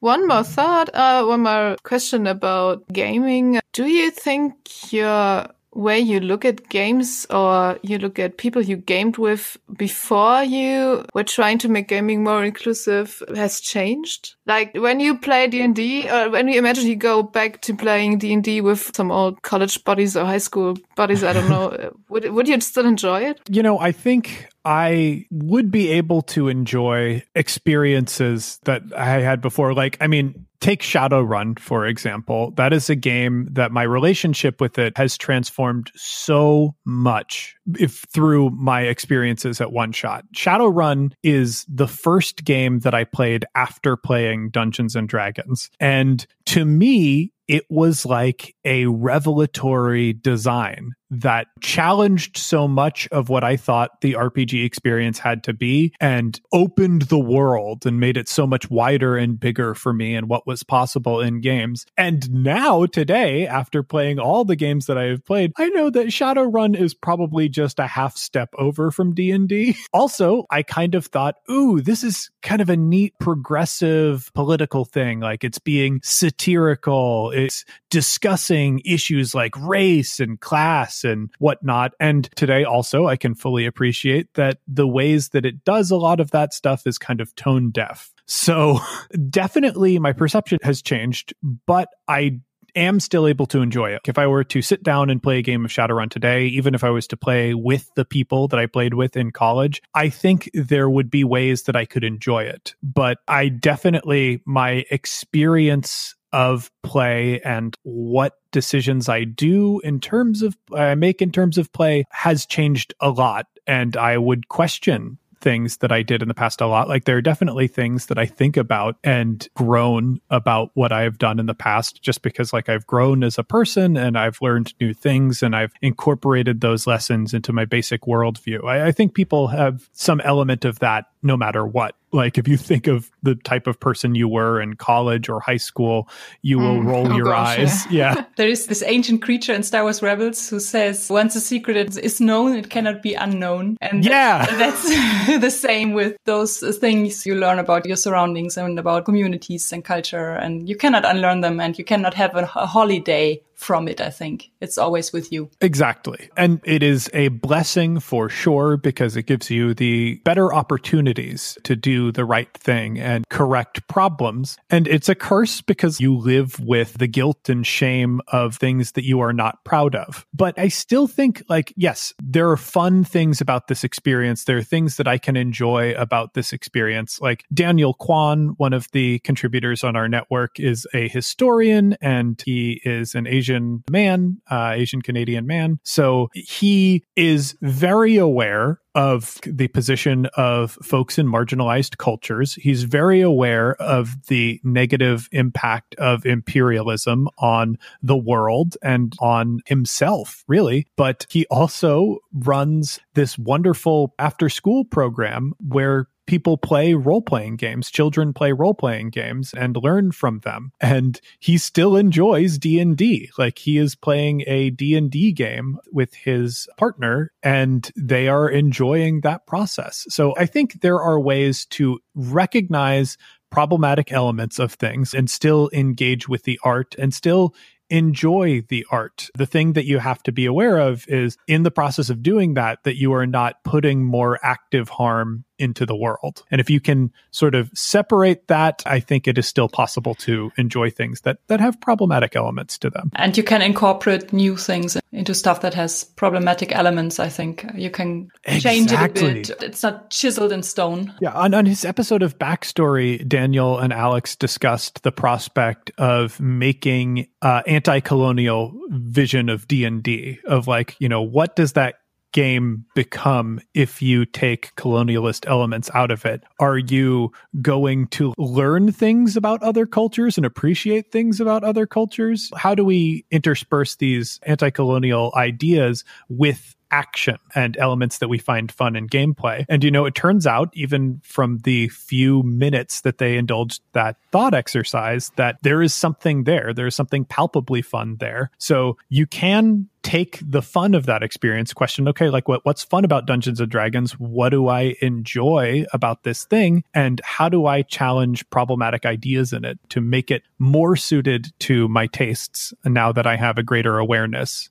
S2: one more thought, uh, one more question about gaming. Do you think your way you look at games or you look at people you gamed with before you were trying to make gaming more inclusive has changed? Like when you play D&D or uh, when you imagine you go back to playing D&D with some old college buddies or high school buddies, I don't know, uh, would, would you still enjoy it?
S3: You know, I think I would be able to enjoy experiences that I had before. Like, I mean, take Shadowrun, for example. That is a game that my relationship with it has transformed so much if through my experiences at One Shot. Shadowrun is the first game that I played after playing Dungeons and Dragons. And to me, it was like a revelatory design that challenged so much of what I thought the RPG experience had to be and opened the world and made it so much wider and bigger for me and what was possible in games. And now today, after playing all the games that I have played, I know that Shadowrun is probably just a half step over from D&D. Also, I kind of thought, ooh, this is kind of a neat progressive political thing. Like it's being satirical. It's discussing issues like race and class and whatnot. And today also, I can fully appreciate that the ways that it does a lot of that stuff is kind of tone deaf. So definitely my perception has changed, but I am still able to enjoy it. If I were to sit down and play a game of Shadowrun today, even if I was to play with the people that I played with in college, I think there would be ways that I could enjoy it. But I definitely, my experience of play and what decisions I do in terms of I make in terms of play has changed a lot and I would question things that I did in the past a lot. Like there are definitely things that I think about and grown about what I've done in the past just because like I've grown as a person and I've learned new things and I've incorporated those lessons into my basic worldview. I, I think people have some element of that no matter what. Like if you think of the type of person you were in college or high school, you mm. will roll oh your gosh, eyes. Yeah. yeah.
S1: there is this ancient creature in Star Wars Rebels who says, once a secret is known, it cannot be unknown.
S3: And yeah,
S1: that's, that's the same with those things you learn about your surroundings and about communities and culture. And you cannot unlearn them and you cannot have a, a holiday from it, I think. It's always with you.
S3: Exactly. And it is a blessing for sure because it gives you the better opportunities to do the right thing and correct problems. And it's a curse because you live with the guilt and shame of things that you are not proud of. But I still think, like, yes, there are fun things about this experience. There are things that I can enjoy about this experience. Like Daniel Kwan, one of the contributors on our network, is a historian and he is an Asian Asian man, uh, Asian Canadian man. So he is very aware of the position of folks in marginalized cultures. He's very aware of the negative impact of imperialism on the world and on himself, really. But he also runs this wonderful after school program where people play role playing games. Children play role playing games and learn from them. And he still enjoys D&D. Like he is playing a D&D game with his partner and they are enjoying that process. So I think there are ways to recognize problematic elements of things and still engage with the art and still enjoy the art. The thing that you have to be aware of is in the process of doing that, that you are not putting more active harm into the world. And if you can sort of separate that, I think it is still possible to enjoy things that, that have problematic elements to them.
S1: And you can incorporate new things into stuff that has problematic elements. I think you can change
S3: Exactly.
S1: it a bit. It's not chiseled in stone.
S3: Yeah, on, on his episode of Backstory, Daniel and Alex discussed the prospect of making uh, anti-colonial vision of D and D. Of like, you know, what does that game become if you take colonialist elements out of it? Are you going to learn things about other cultures and appreciate things about other cultures? How do we intersperse these anti-colonial ideas with action and elements that we find fun in gameplay. And you know, it turns out, even from the few minutes that they indulged that thought exercise, that there is something there. There's something palpably fun there. So you can take the fun of that experience question okay like what what's fun about dungeons and dragons what do i enjoy about this thing and how do i challenge problematic ideas in it to make it more suited to my tastes now that i have a greater awareness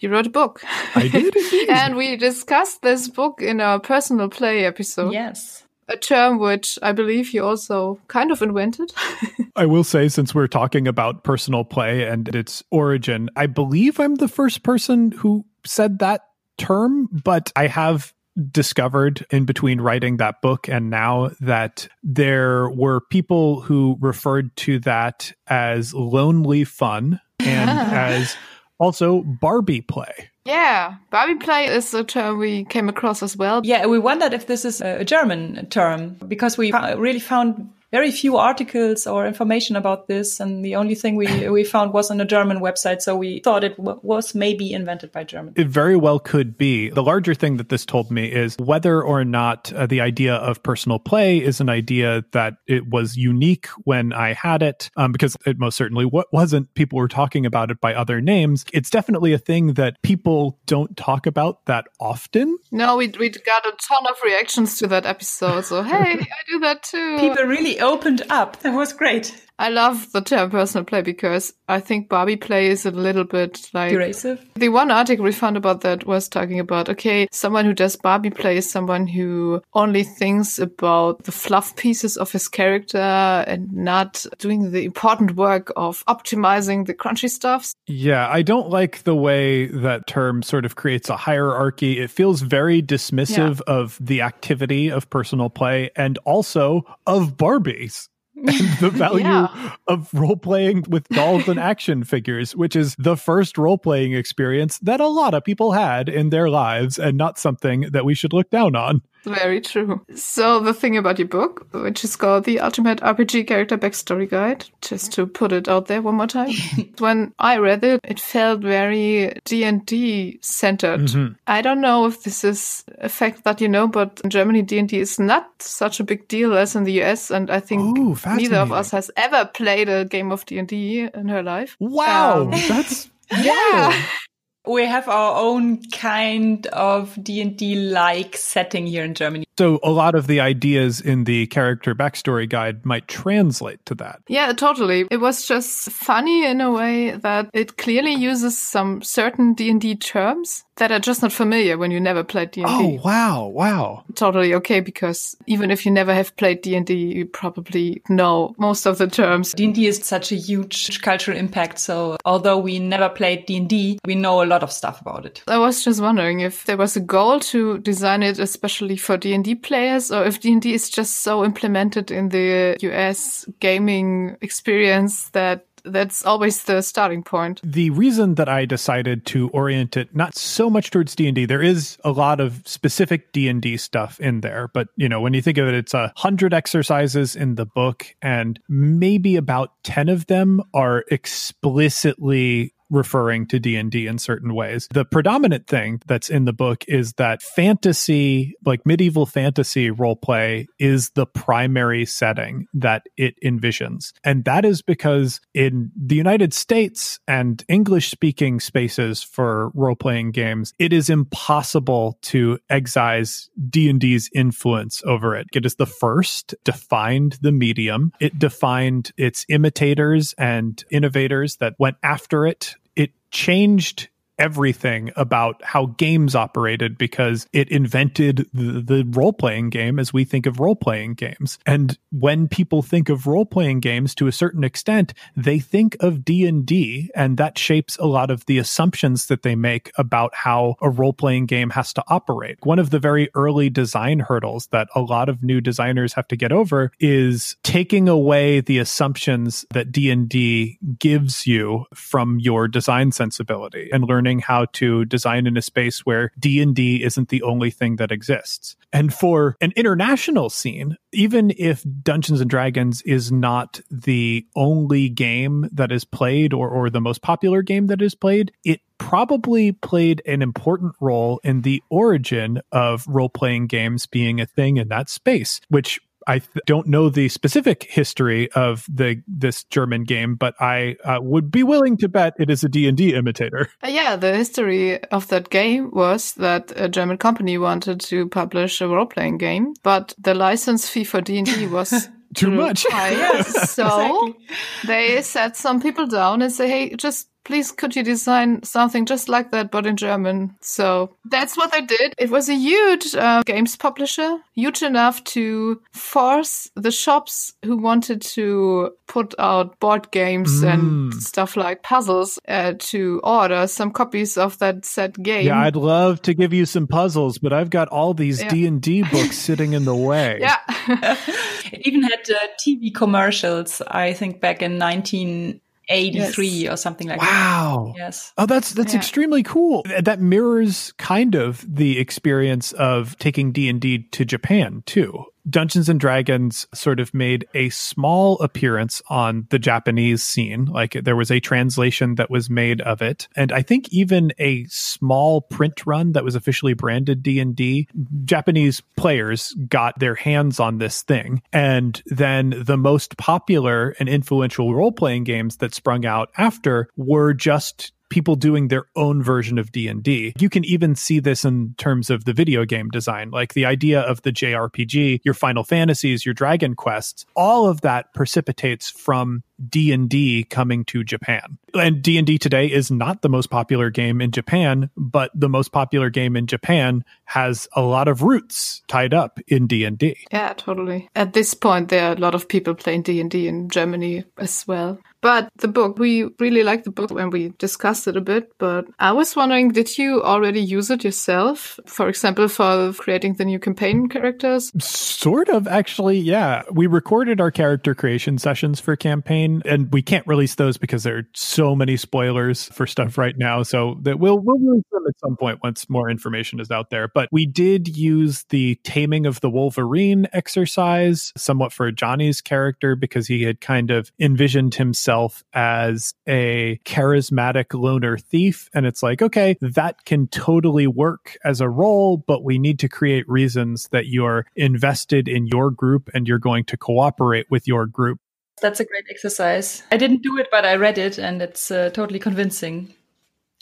S2: You wrote a book.
S3: I did indeed.
S2: and we discussed this book in our personal play episode.
S1: Yes.
S2: A term which I believe you also kind of invented.
S3: I will say, since we're talking about personal play and its origin, I believe I'm the first person who said that term, but I have discovered in between writing that book and now that there were people who referred to that as lonely fun and as also Barbie play.
S2: yeah, Barbie play is a term we came across as well.
S1: Yeah, we wondered if this is a German term because we really found very few articles or information about this, and the only thing we we found was on a German website. So we thought it w- was maybe invented by German.
S3: It very well could be. The larger thing that this told me is whether or not uh, the idea of personal play is an idea that it was unique when I had it, um, because it most certainly wa- wasn't. People were talking about it by other names. It's definitely a thing that people don't talk about that often.
S2: No, we we got a ton of reactions to that episode. So hey, I do that too.
S1: People really opened up. That was great.
S2: I love the term personal play because I think Barbie play is a little bit like
S1: Derisive.
S2: The one article we found about that was talking about okay, someone who does Barbie play is someone who only thinks about the fluff pieces of his character and not doing the important work of optimizing the crunchy stuffs.
S3: Yeah, I don't like the way that term sort of creates a hierarchy. It feels very dismissive of the activity of personal play and also of Barbies. and the value
S2: Yeah.
S3: of role playing with dolls and action figures, which is the first role playing experience that a lot of people had in their lives and not something that we should look down on.
S2: Very true. So the thing about your book, which is called the Ultimate RPG Character Backstory Guide, just to put it out there one more time. when I read it, it felt very D and D centered. I don't know if this is a fact that you know, but in Germany D and D is not such a big deal as in the US, and I think
S3: Ooh,
S2: neither of us has ever played a game of D and D in her life.
S3: Wow,
S2: Um,
S3: that's
S2: yeah.
S1: We have our own kind of D and D like setting here in Germany.
S3: so a lot of the ideas in the character backstory guide might translate to that.
S2: Yeah, totally. It was just funny in a way that it clearly uses some certain D&D terms that are just not familiar when you never played D&D.
S3: Oh, wow, wow.
S2: Totally okay because even if you never have played D&D, you probably know most of the terms.
S1: D&D is such a huge cultural impact. So although we never played D&D, we know a lot of stuff about it.
S2: I was just wondering if there was a goal to design it especially for D&D players or if D&D is just so implemented in the US gaming experience that that's always the starting point.
S3: the reason that I decided to orient it not so much towards D&D there is a lot of specific D&D stuff in there but you know when you think of it it's a 100 exercises in the book and maybe about 10 of them are explicitly referring to D&D in certain ways. The predominant thing that's in the book is that fantasy, like medieval fantasy role play is the primary setting that it envisions. And that is because in the United States and English speaking spaces for role playing games, it is impossible to excise D&D's influence over it. It is the first defined the medium. It defined its imitators and innovators that went after it it changed everything about how games operated because it invented the, the role playing game as we think of role playing games. And when people think of role playing games to a certain extent, they think of D&D and that shapes a lot of the assumptions that they make about how a role playing game has to operate. One of the very early design hurdles that a lot of new designers have to get over is taking away the assumptions that D&D gives you from your design sensibility and learn learning how to design in a space where D&D isn't the only thing that exists. And for an international scene, even if Dungeons and Dragons is not the only game that is played or, or the most popular game that is played, it probably played an important role in the origin of role playing games being a thing in that space, which I th- don't know the specific history of the this German game, but I uh, would be willing to bet it is a D&D imitator.
S2: Uh, yeah, the history of that game was that a German company wanted to publish a role-playing game, but the license fee for D&D was
S3: too much.
S2: High. So exactly. they sat some people down and say, "Hey, just please could you design something just like that but in german? So that's what they did. It was a huge uh, games publisher huge enough to force the shops who wanted to put out board games mm. and stuff like puzzles uh, to order some copies of that set game.
S3: Yeah i'd love to give you some puzzles but i've got all these yeah. d&d books sitting in the way.
S2: Yeah.
S1: It even had uh, tv commercials i think back in 19 83 yes. or something like
S3: wow.
S1: that. Wow. Yes.
S3: Oh, that's that's yeah. extremely cool. That mirrors kind of the experience of taking D&D to Japan too. Dungeons and Dragons sort of made a small appearance on the Japanese scene. Like there was a translation that was made of it. And I think even a small print run that was officially branded D&D, Japanese players got their hands on this thing. And then the most popular and influential role-playing games that sprung out after were just people doing their own version of D&D. You can even see this in terms of the video game design, like the idea of the JRPG, your Final Fantasies, your Dragon Quests, all of that precipitates from D&D coming to Japan. And D&D today is not the most popular game in Japan, but the most popular game in Japan has a lot of roots tied up in D&D.
S2: Yeah, totally. At this point there are a lot of people playing D&D in Germany as well. But the book, we really liked the book when we discussed it a bit. But I was wondering, did you already use it yourself? For example, for creating the new campaign characters?
S3: Sort of, actually. Yeah. We recorded our character creation sessions for campaign, and we can't release those because there are so many spoilers for stuff right now. So that we'll, we'll release them at some point once more information is out there. But we did use the taming of the Wolverine exercise somewhat for Johnny's character because he had kind of envisioned himself himself as a charismatic loner thief. And it's like, okay, that can totally work as a role, but we need to create reasons that you're invested in your group and you're going to cooperate with your group.
S1: That's a great exercise. I didn't do it, but I read it and it's uh, totally convincing.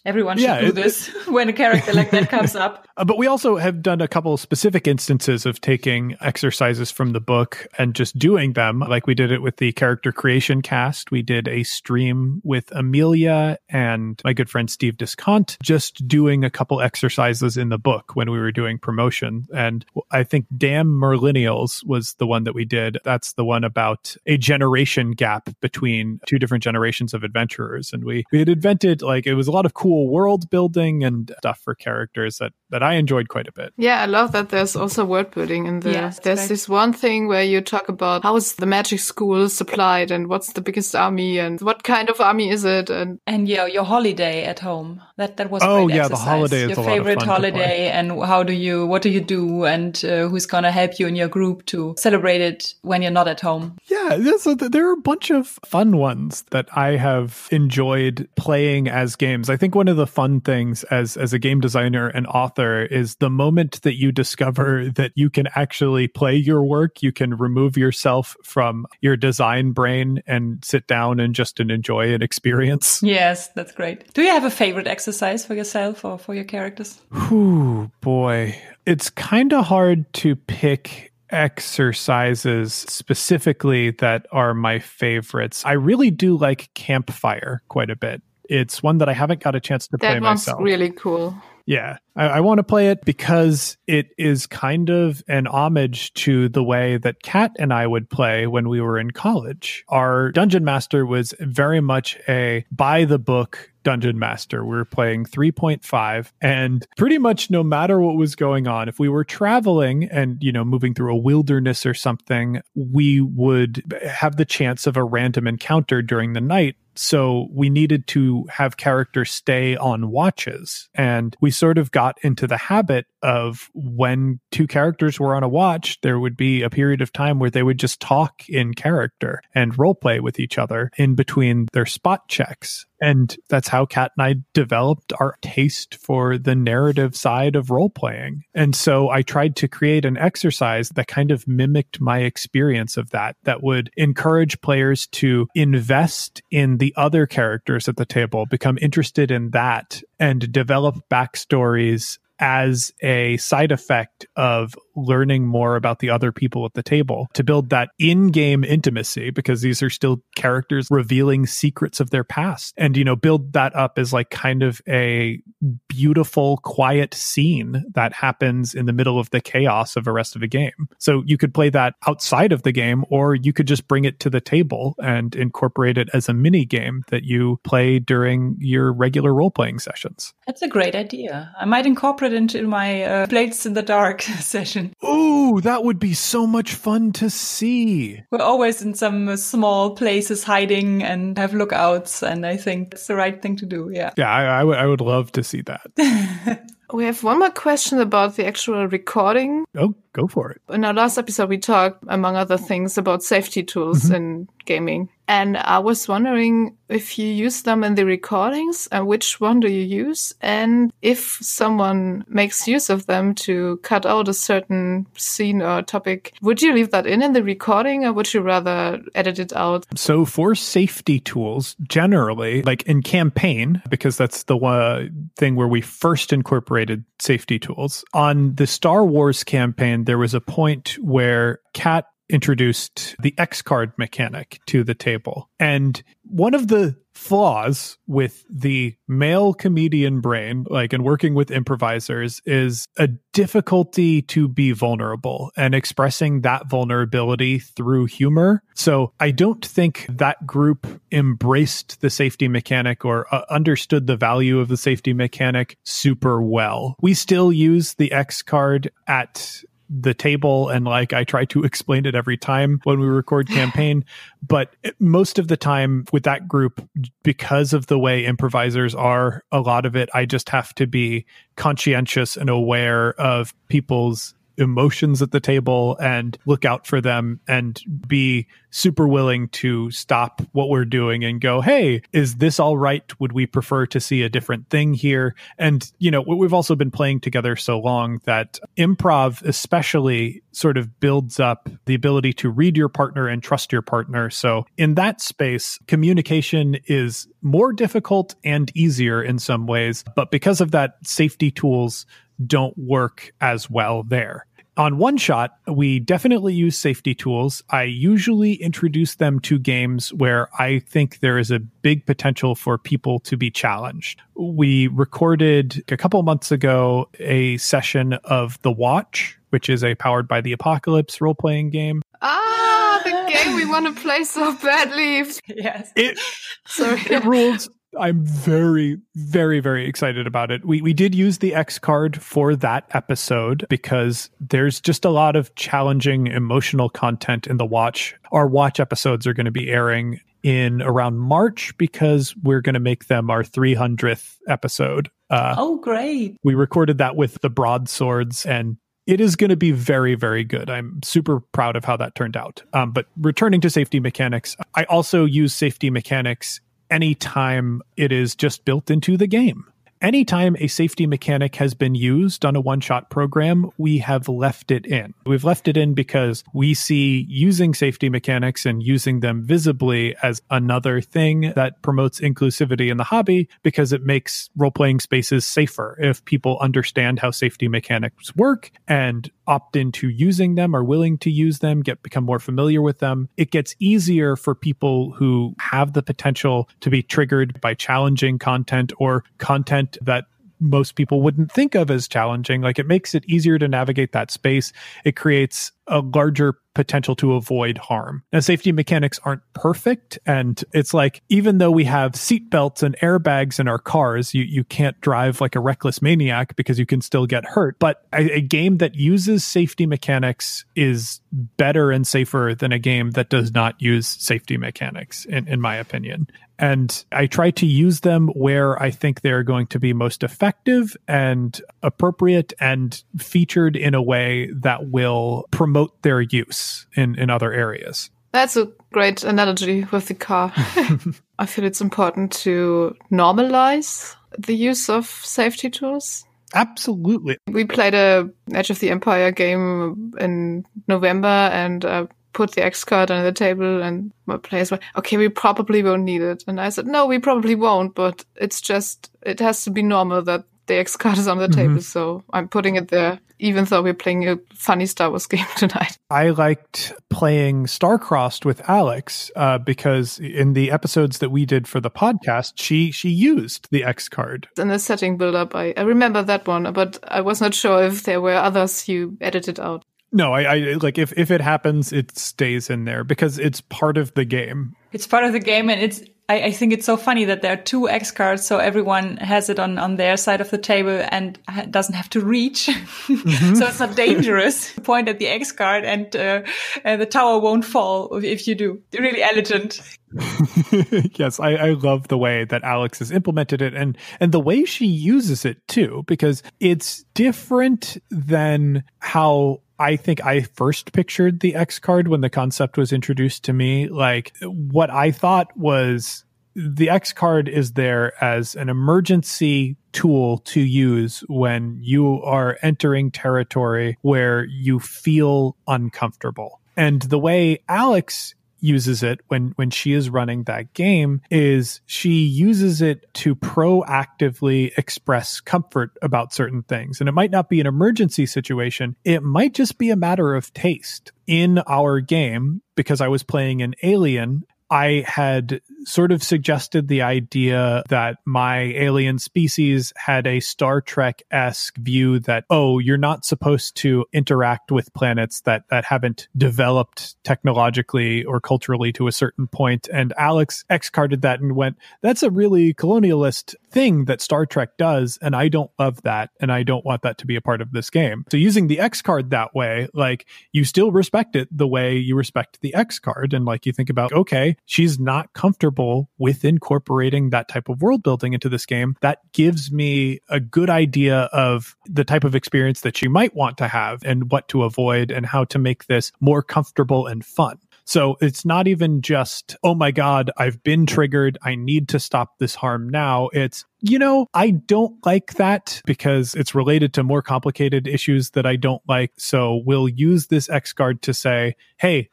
S1: Everyone should yeah, do it, this when a character like that comes up.
S3: Uh, but we also have done a couple specific instances of taking exercises from the book and just doing them. Like we did it with the character creation cast. We did a stream with Amelia and my good friend Steve Discont, just doing a couple exercises in the book when we were doing promotion. And I think Damn Merlinials was the one that we did. That's the one about a generation gap between two different generations of adventurers. And we, we had invented like it was a lot of cool cool world building and stuff for characters that that I enjoyed quite a bit.
S2: Yeah, I love that there's also word building in there. Yes, there's right. this one thing where you talk about how is the magic school supplied and what's the biggest army and what kind of army is it and
S1: and yeah, your holiday at home. That that was
S3: oh yeah,
S1: exercise.
S3: the holiday is
S1: your favorite holiday and how do you what do you do and uh, who's gonna help you in your group to celebrate it when you're not at home.
S3: Yeah, so there are a bunch of fun ones that I have enjoyed playing as games. I think one of the fun things as as a game designer and author is the moment that you discover that you can actually play your work, you can remove yourself from your design brain and sit down and just enjoy an experience.
S1: Yes, that's great. Do you have a favorite exercise for yourself or for your characters?
S3: Whew, boy. It's kind of hard to pick exercises specifically that are my favorites. I really do like campfire quite a bit It's one that I haven't got a chance to play
S2: that one's
S3: myself.
S2: really cool.
S3: Yeah, I, I want to play it because it is kind of an homage to the way that Kat and I would play when we were in college. Our dungeon master was very much a by the book dungeon master. We were playing 3.5 and pretty much no matter what was going on, if we were traveling and, you know, moving through a wilderness or something, we would have the chance of a random encounter during the night so we needed to have characters stay on watches. And we sort of got into the habit of when two characters were on a watch, there would be a period of time where they would just talk in character and role play with each other in between their spot checks. And that's how Kat and I developed our taste for the narrative side of role playing. And so I tried to create an exercise that kind of mimicked my experience of that, that would encourage players to invest in the other characters at the table, become interested in that, and develop backstories as a side effect of learning more about the other people at the table to build that in-game intimacy because these are still characters revealing secrets of their past and you know build that up as like kind of a beautiful quiet scene that happens in the middle of the chaos of the rest of the game so you could play that outside of the game or you could just bring it to the table and incorporate it as a mini game that you play during your regular role-playing sessions
S1: That's a great idea. I might incorporate it into my uh, Blades in the Dark session.
S3: Ooh, that would be so much fun to see.
S1: We're always in some uh, small places hiding and have lookouts, and I think it's the right thing to do. Yeah.
S3: Yeah, I, I would I would love to see that.
S2: We have one more question about the actual recording.
S3: oh, go for it.
S2: In our last episode, we talked, among other things, about safety tools in gaming. And I was wondering if you use them in the recordings and which one do you use? And if someone makes use of them to cut out a certain scene or topic, would you leave that in in the recording or would you rather edit it out?
S3: So for safety tools, generally, like in campaign, because that's the one thing where we first incorporated safety tools on the Star Wars campaign, there was a point where Kat introduced the X card mechanic to the table. And one of the flaws with the male comedian brain, like in working with improvisers, is a difficulty to be vulnerable and expressing that vulnerability through humor. So I don't think that group embraced the safety mechanic or uh, understood the value of the safety mechanic super well. We still use the X card at the table and like I try to explain it every time when we record campaign. But most of the time with that group because of the way improvisers are a lot of it I just have to be conscientious and aware of people's emotions at the table and look out for them and be super willing to stop what we're doing and go, Hey, is this all right? Would we prefer to see a different thing here? And, you know, we've also been playing together so long that improv, especially, sort of builds up the ability to read your partner and trust your partner. So in that space, communication is more difficult and easier in some ways. But because of that, safety tools don't work as well there. On one shot, we definitely use safety tools. I usually introduce them to games where I think there is a big potential for people to be challenged. We recorded a couple months ago a session of The Watch, which is a powered by the apocalypse role playing game.
S2: Ah, the game we want to play so badly.
S1: Yes.
S3: It
S2: Sorry.
S3: it rules. I'm very, very, very excited about it. We we did use the X card for that episode because there's just a lot of challenging emotional content in the watch. Our watch episodes are going to be airing in around March because we're going to make them our 300th episode. Uh,
S1: Oh, great.
S3: we recorded that with the broadswords and it is going to be very very good i'm super proud of how that turned out um, but returning to safety mechanics i also use safety mechanics anytime it is just built into the game anytime a safety mechanic has been used on a one shot program, we have left it in. We've left it in because we see using safety mechanics and using them visibly as another thing that promotes inclusivity in the hobby because it makes role playing spaces safer if people understand how safety mechanics work and opt into using them, are willing to use them, get become more familiar with them, it gets easier for people who have the potential to be triggered by challenging content or content that most people wouldn't think of as challenging. Like it makes it easier to navigate that space. It creates a larger potential to avoid harm. Now, safety mechanics aren't perfect. And it's like, even though we have seatbelts and airbags in our cars, you, you can't drive like a reckless maniac because you can still get hurt. But a, a game that uses safety mechanics is better and safer than a game that does not use safety mechanics, in, in my opinion. And I try to use them where I think they're going to be most effective and appropriate and featured in a way that will promote their use in, in other areas.
S2: That's a great analogy with the car. I feel it's important to normalize the use of safety tools.
S3: Absolutely.
S2: We played a Edge of the Empire game in November and uh, put the X card on the table and my players were, okay, we probably won't need it. And I said, no, we probably won't, but it's just, it has to be normal that the X card is on the mm-hmm. table. So I'm putting it there, even though we're playing a funny Star Wars game tonight.
S3: I liked playing Starcrossed with Alex uh, because in the episodes that we did for the podcast, she she used the X card.
S2: In the setting build up, I, I remember that one, but I was not sure if there were others you edited out.
S3: No, I, I like if if it happens, it stays in there because it's part of the game.
S1: It's part of the game, and it's. I, I think it's so funny that there are two X cards, so everyone has it on on their side of the table and doesn't have to reach, mm-hmm. so it's not dangerous. Point at the X card, and, uh, and the tower won't fall if you do. Really elegant.
S3: yes, I, I love the way that Alex has implemented it and and the way she uses it too, because it's different than how I think I first pictured the X card when the concept was introduced to me. Like what I thought was the X card is there as an emergency tool to use when you are entering territory where you feel uncomfortable. And the way Alex uses it when when she is running that game is she uses it to proactively express comfort about certain things. And it might not be an emergency situation. It might just be a matter of taste. In our game because I was playing an alien I had sort of suggested the idea that my alien species had a Star Trek esque view that, oh, you're not supposed to interact with planets that, that haven't developed technologically or culturally to a certain point. And Alex X carded that and went, that's a really colonialist thing that Star Trek does. And I don't love that. And I don't want that to be a part of this game. So using the X card that way, like you still respect it the way you respect the X card. And like you think about, okay, she's not comfortable with incorporating that type of world building into this game. That gives me a good idea of the type of experience that she might want to have and what to avoid and how to make this more comfortable and fun. So it's not even just, oh my God, I've been triggered. I need to stop this harm now. It's, you know, I don't like that because it's related to more complicated issues that I don't like. So we'll use this X card to say, hey,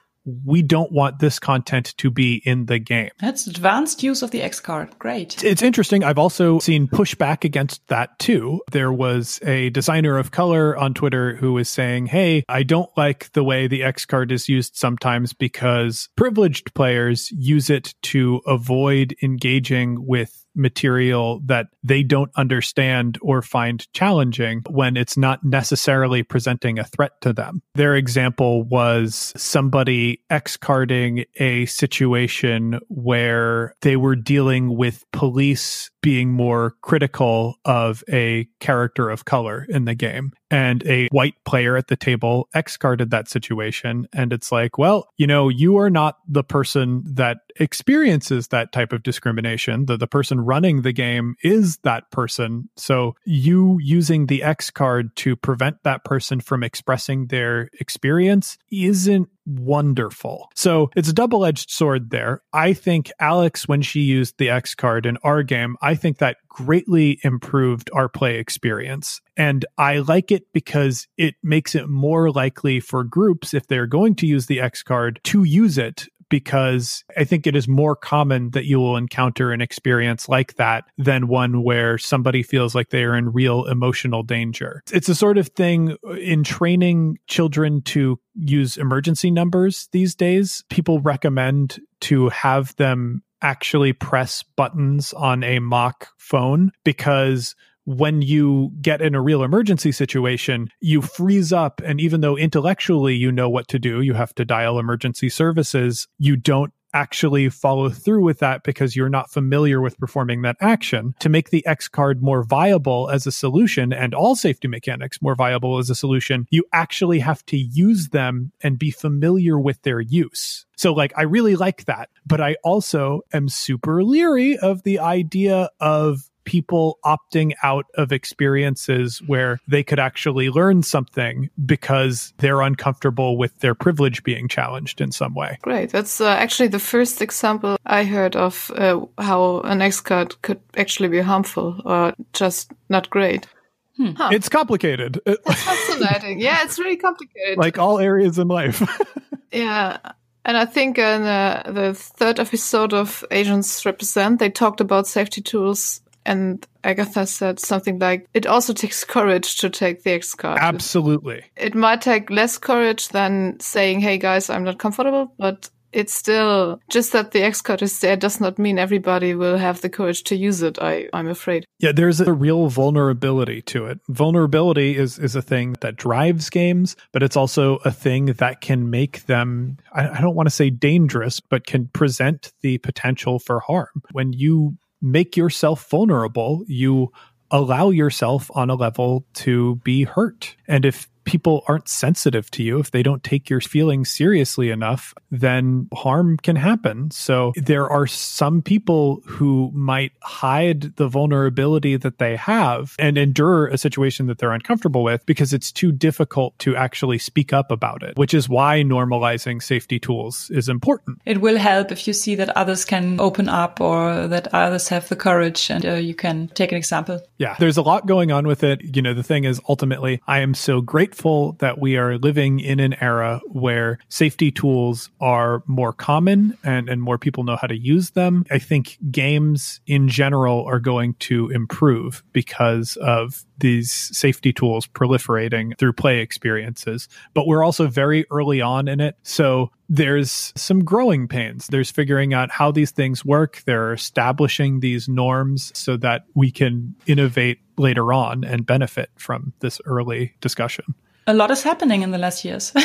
S3: we don't want this content to be in the game.
S1: That's advanced use of the X card. Great.
S3: It's interesting. I've also seen pushback against that too. There was a designer of color on Twitter who was saying, Hey, I don't like the way the X card is used sometimes because privileged players use it to avoid engaging with material that they don't understand or find challenging when it's not necessarily presenting a threat to them. Their example was somebody X carding a situation where they were dealing with police being more critical of a character of color in the game. And a white player at the table X carded that situation. And it's like, well, you know, you are not the person that experiences that type of discrimination. The, the person running the game is that person. So you using the X card to prevent that person from expressing their experience isn't wonderful. So it's a double edged sword there. I think Alex, when she used the X card in our game, I think that greatly improved our play experience. And I like it because it makes it more likely for groups, if they're going to use the X card, to use it because I think it is more common that you will encounter an experience like that than one where somebody feels like they are in real emotional danger. It's a sort of thing in training children to use emergency numbers these days. People recommend to have them actually press buttons on a mock phone because when you get in a real emergency situation, you freeze up. And even though intellectually you know what to do, you have to dial emergency services, you don't actually follow through with that because you're not familiar with performing that action. To make the X card more viable as a solution and all safety mechanics more viable as a solution, you actually have to use them and be familiar with their use. So, like, I really like that. But I also am super leery of the idea of people opting out of experiences where they could actually learn something because they're uncomfortable with their privilege being challenged in some way.
S2: Great. That's uh, actually the first example I heard of uh, how an X card could actually be harmful or just not great.
S3: Hmm. Huh. It's complicated.
S2: That's fascinating. yeah, it's really complicated.
S3: Like all areas in life.
S2: yeah. And I think in uh, the third episode of Asians Represent, they talked about safety tools and Agatha said something like, it also takes courage to take the X card.
S3: Absolutely.
S2: It might take less courage than saying, hey guys, I'm not comfortable, but it's still just that the X card is there does not mean everybody will have the courage to use it. I, I'm afraid.
S3: Yeah, there's a real vulnerability to it. Vulnerability is, is a thing that drives games, but it's also a thing that can make them, I, I don't want to say dangerous, but can present the potential for harm. When you make yourself vulnerable, you allow yourself on a level to be hurt. And if people aren't sensitive to you, if they don't take your feelings seriously enough, then harm can happen. So there are some people who might hide the vulnerability that they have and endure a situation that they're uncomfortable with because it's too difficult to actually speak up about it, which is why normalizing safety tools is important.
S1: It will help if you see that others can open up or that others have the courage and uh, you can take an example.
S3: Yeah, there's a lot going on with it. You know, the thing is ultimately, I am so grateful that we are living in an era where safety tools are more common and, and more people know how to use them. I think games in general are going to improve because of these safety tools proliferating through play experiences. But we're also very early on in it. So there's some growing pains. There's figuring out how these things work. They're establishing these norms so that we can innovate later on and benefit from this early discussion
S1: a lot is happening in the last years.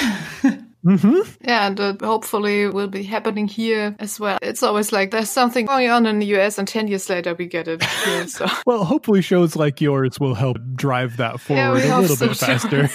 S2: Mm-hmm. Yeah, and uh, hopefully will be happening here as well. It's always like there's something going on in the US, and 10 years later we get it here. So.
S3: well, hopefully shows like yours will help drive that forward yeah, a little so bit faster.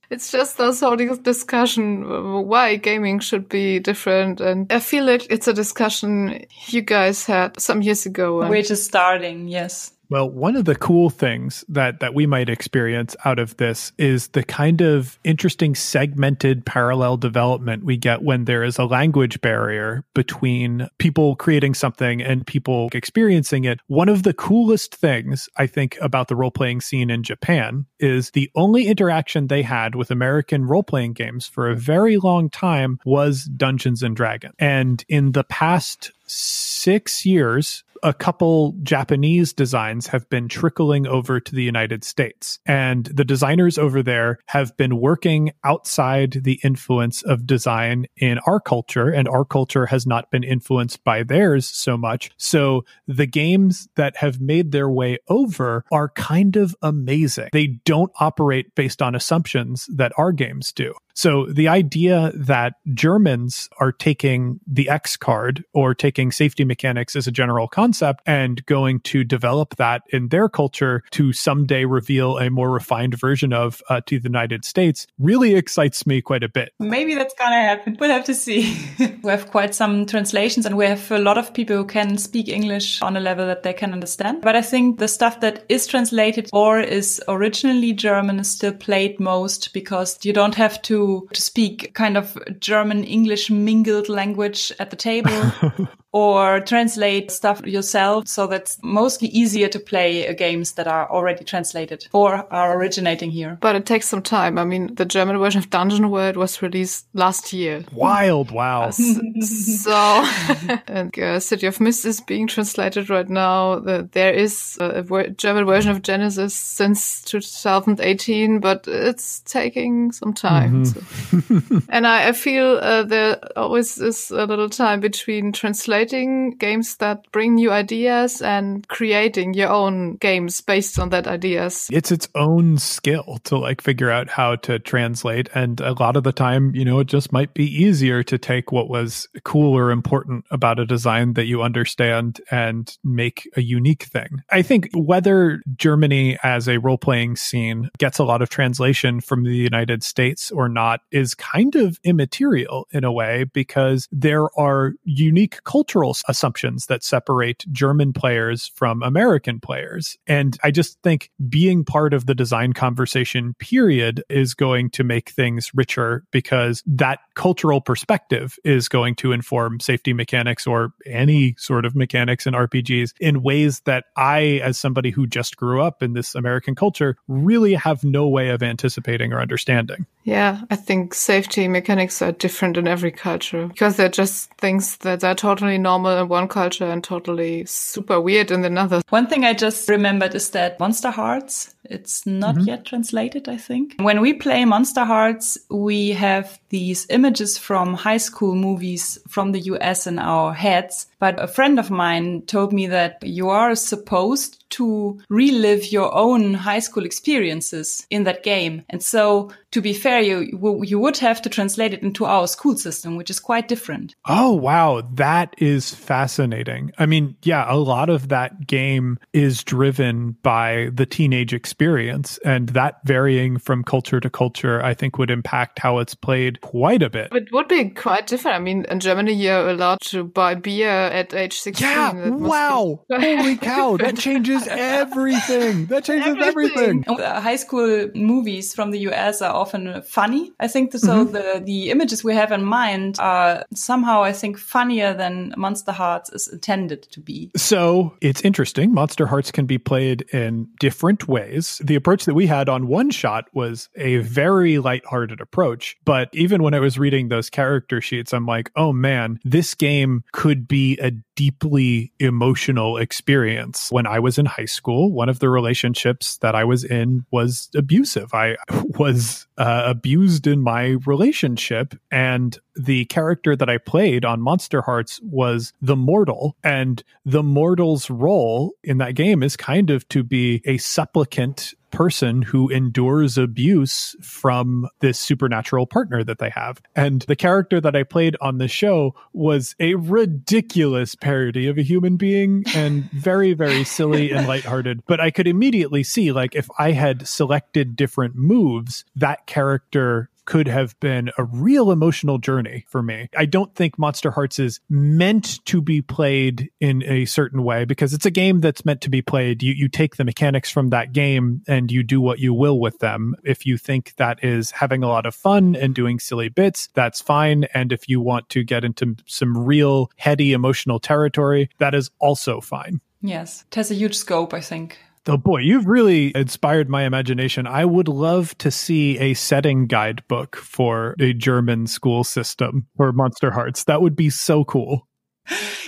S2: it's just this whole discussion why gaming should be different. And I feel like it's a discussion you guys had some years ago.
S1: We're just starting, yes.
S3: Well, one of the cool things that that we might experience out of this is the kind of interesting segmented parallel development we get when there is a language barrier between people creating something and people experiencing it. One of the coolest things I think about the role-playing scene in Japan is the only interaction they had with American role-playing games for a very long time was Dungeons and Dragons. And in the past 6 years, a couple Japanese designs have been trickling over to the United States. And the designers over there have been working outside the influence of design in our culture, and our culture has not been influenced by theirs so much. So the games that have made their way over are kind of amazing. They don't operate based on assumptions that our games do. So the idea that Germans are taking the X card or taking safety mechanics as a general concept and going to develop that in their culture to someday reveal a more refined version of uh, to the United States really excites me quite a bit.
S1: Maybe that's going to happen. We'll have to see. we have quite some translations and we have a lot of people who can speak English on a level that they can understand. But I think the stuff that is translated or is originally German is still played most because you don't have to to speak kind of German English mingled language at the table. or translate stuff yourself. So that's mostly easier to play games that are already translated or are originating here.
S2: But it takes some time. I mean, the German version of Dungeon World was released last year.
S3: Wild, wow.
S2: so, and uh, City of Mist is being translated right now. Uh, there is a German version of Genesis since 2018, but it's taking some time. Mm-hmm. So. and I, I feel uh, there always is a little time between translating games that bring new ideas and creating your own games based on that ideas.
S3: It's its own skill to like figure out how to translate. And a lot of the time, you know, it just might be easier to take what was cool or important about a design that you understand and make a unique thing. I think whether Germany as a role playing scene gets a lot of translation from the United States or not is kind of immaterial in a way because there are unique cultural assumptions that separate German players from American players. And I just think being part of the design conversation period is going to make things richer because that cultural perspective is going to inform safety mechanics or any sort of mechanics in RPGs in ways that I, as somebody who just grew up in this American culture, really have no way of anticipating or understanding.
S2: Yeah, I think safety mechanics are different in every culture because they're just things that are totally normal in one culture and totally super weird in another.
S1: One thing I just remembered is that Monsterhearts it's not mm-hmm. yet translated, I think. When we play Monster Hearts, we have these images from high school movies from the US in our heads. But a friend of mine told me that you are supposed to relive your own high school experiences in that game. And so to be fair, you, you would have to translate it into our school system, which is quite different.
S3: Oh, wow. That is fascinating. I mean, yeah, a lot of that game is driven by the teenage experience experience. And that varying from culture to culture, I think would impact how it's played quite a bit.
S2: It would be quite different. I mean, in Germany, you're allowed to buy beer at age 16.
S3: Yeah, wow. Holy cow. That changes everything. That changes everything.
S1: everything. high school movies from the US are often funny. I think so. Mm-hmm. The, the images we have in mind are somehow, I think, funnier than Monster Hearts is intended to be.
S3: So it's interesting. Monster Hearts can be played in different ways the approach that we had on one shot was a very lighthearted approach. But even when I was reading those character sheets, I'm like, oh man, this game could be a deeply emotional experience. When I was in high school, one of the relationships that I was in was abusive. I was uh, abused in my relationship, and the character that I played on Monster Hearts was the mortal. And the mortal's role in that game is kind of to be a supplicant person who endures abuse from this supernatural partner that they have. And the character that I played on the show was a ridiculous parody of a human being and very, very silly and lighthearted. But I could immediately see, like, if I had selected different moves, that character could have been a real emotional journey for me. I don't think Monster Hearts is meant to be played in a certain way because it's a game that's meant to be played. You you take the mechanics from that game and you do what you will with them. If you think that is having a lot of fun and doing silly bits, that's fine. And if you want to get into some real heady emotional territory, that is also fine.
S1: Yes, it has a huge scope, I think.
S3: Oh boy, you've really inspired my imagination. I would love to see a setting guidebook for a German school system for Monsterhearts. That would be so cool.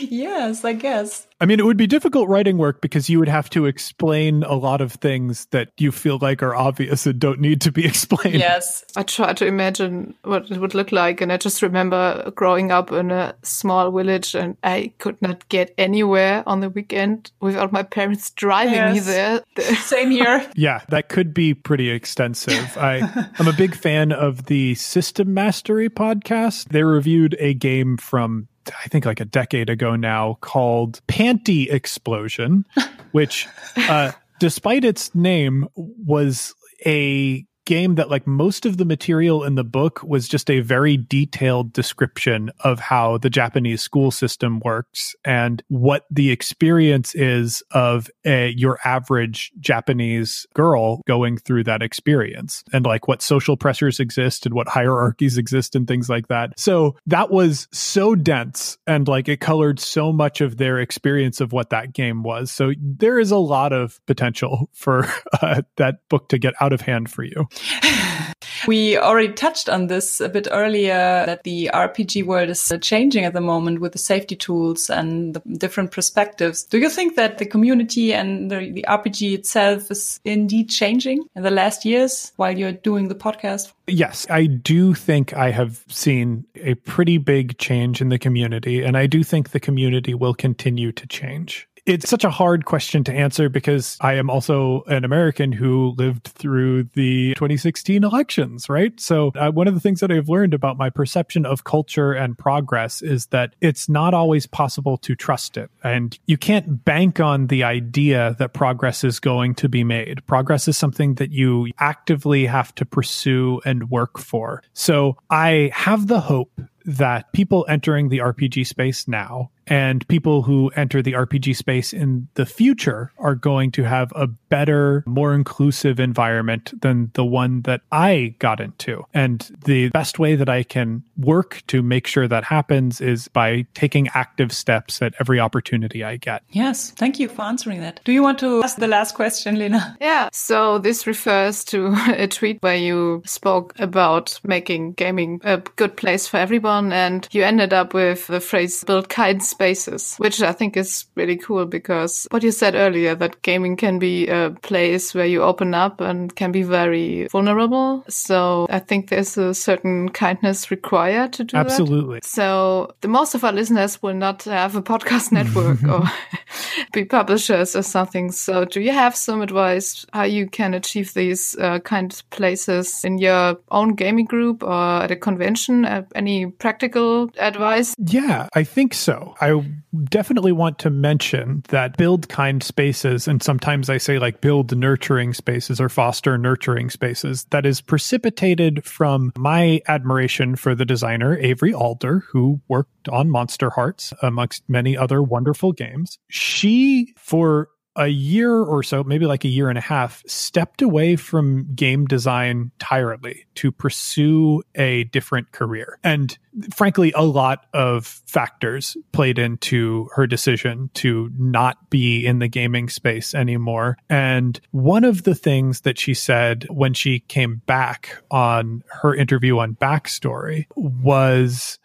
S1: Yes, I guess.
S3: I mean, it would be difficult writing work because you would have to explain a lot of things that you feel like are obvious and don't need to be explained.
S1: Yes.
S2: I try to imagine what it would look like. And I just remember growing up in a small village and I could not get anywhere on the weekend without my parents driving yes. me there.
S1: Same here.
S3: yeah, that could be pretty extensive. I, I'm a big fan of the System Mastery podcast. They reviewed a game from I think like a decade ago now called Panty Explosion, which, uh, despite its name, was a game that like most of the material in the book was just a very detailed description of how the Japanese school system works and what the experience is of a your average Japanese girl going through that experience and like what social pressures exist and what hierarchies exist and things like that. So that was so dense and like it colored so much of their experience of what that game was. So there is a lot of potential for uh, that book to get out of hand for you.
S1: We already touched on this a bit earlier that the RPG world is uh, changing at the moment with the safety tools and the different perspectives. Do you think that the community and the, the RPG itself is indeed changing in the last years while you're doing the podcast?
S3: Yes, I do think I have seen a pretty big change in the community, and I do think the community will continue to change. It's such a hard question to answer because I am also an American who lived through the 2016 elections, right? So, uh, one of the things that I've learned about my perception of culture and progress is that it's not always possible to trust it. And you can't bank on the idea that progress is going to be made. Progress is something that you actively have to pursue and work for. So, I have the hope that people entering the RPG space now and people who enter the RPG space in the future are going to have a better, more inclusive environment than the one that I got into. And the best way that I can work to make sure that happens is by taking active steps at every opportunity I get.
S1: Yes, thank you for answering that. Do you want to ask the last question, Lena?
S2: Yeah, so this refers to a tweet where you spoke about making gaming a good place for everyone and you ended up with the phrase build kind spaces, which I think is really cool because what you said earlier that gaming can be a place where you open up and can be very vulnerable. So I think there's a certain kindness required to do
S3: Absolutely.
S2: That. So the most of our listeners will not have a podcast network or be publishers or something. So do you have some advice how you can achieve these uh, kind of places in your own gaming group or at a convention? Uh, any practical advice?
S3: Yeah, I think so. I definitely want to mention that build kind spaces, and sometimes I say like build nurturing spaces or foster nurturing spaces, that is precipitated from my admiration for the designer Avery Alder, who worked on Monster Hearts amongst many other wonderful games. She, for a year or so, maybe like a year and a half, stepped away from game design entirely to pursue a different career. And frankly, a lot of factors played into her decision to not be in the gaming space anymore. And one of the things that she said when she came back on her interview on Backstory was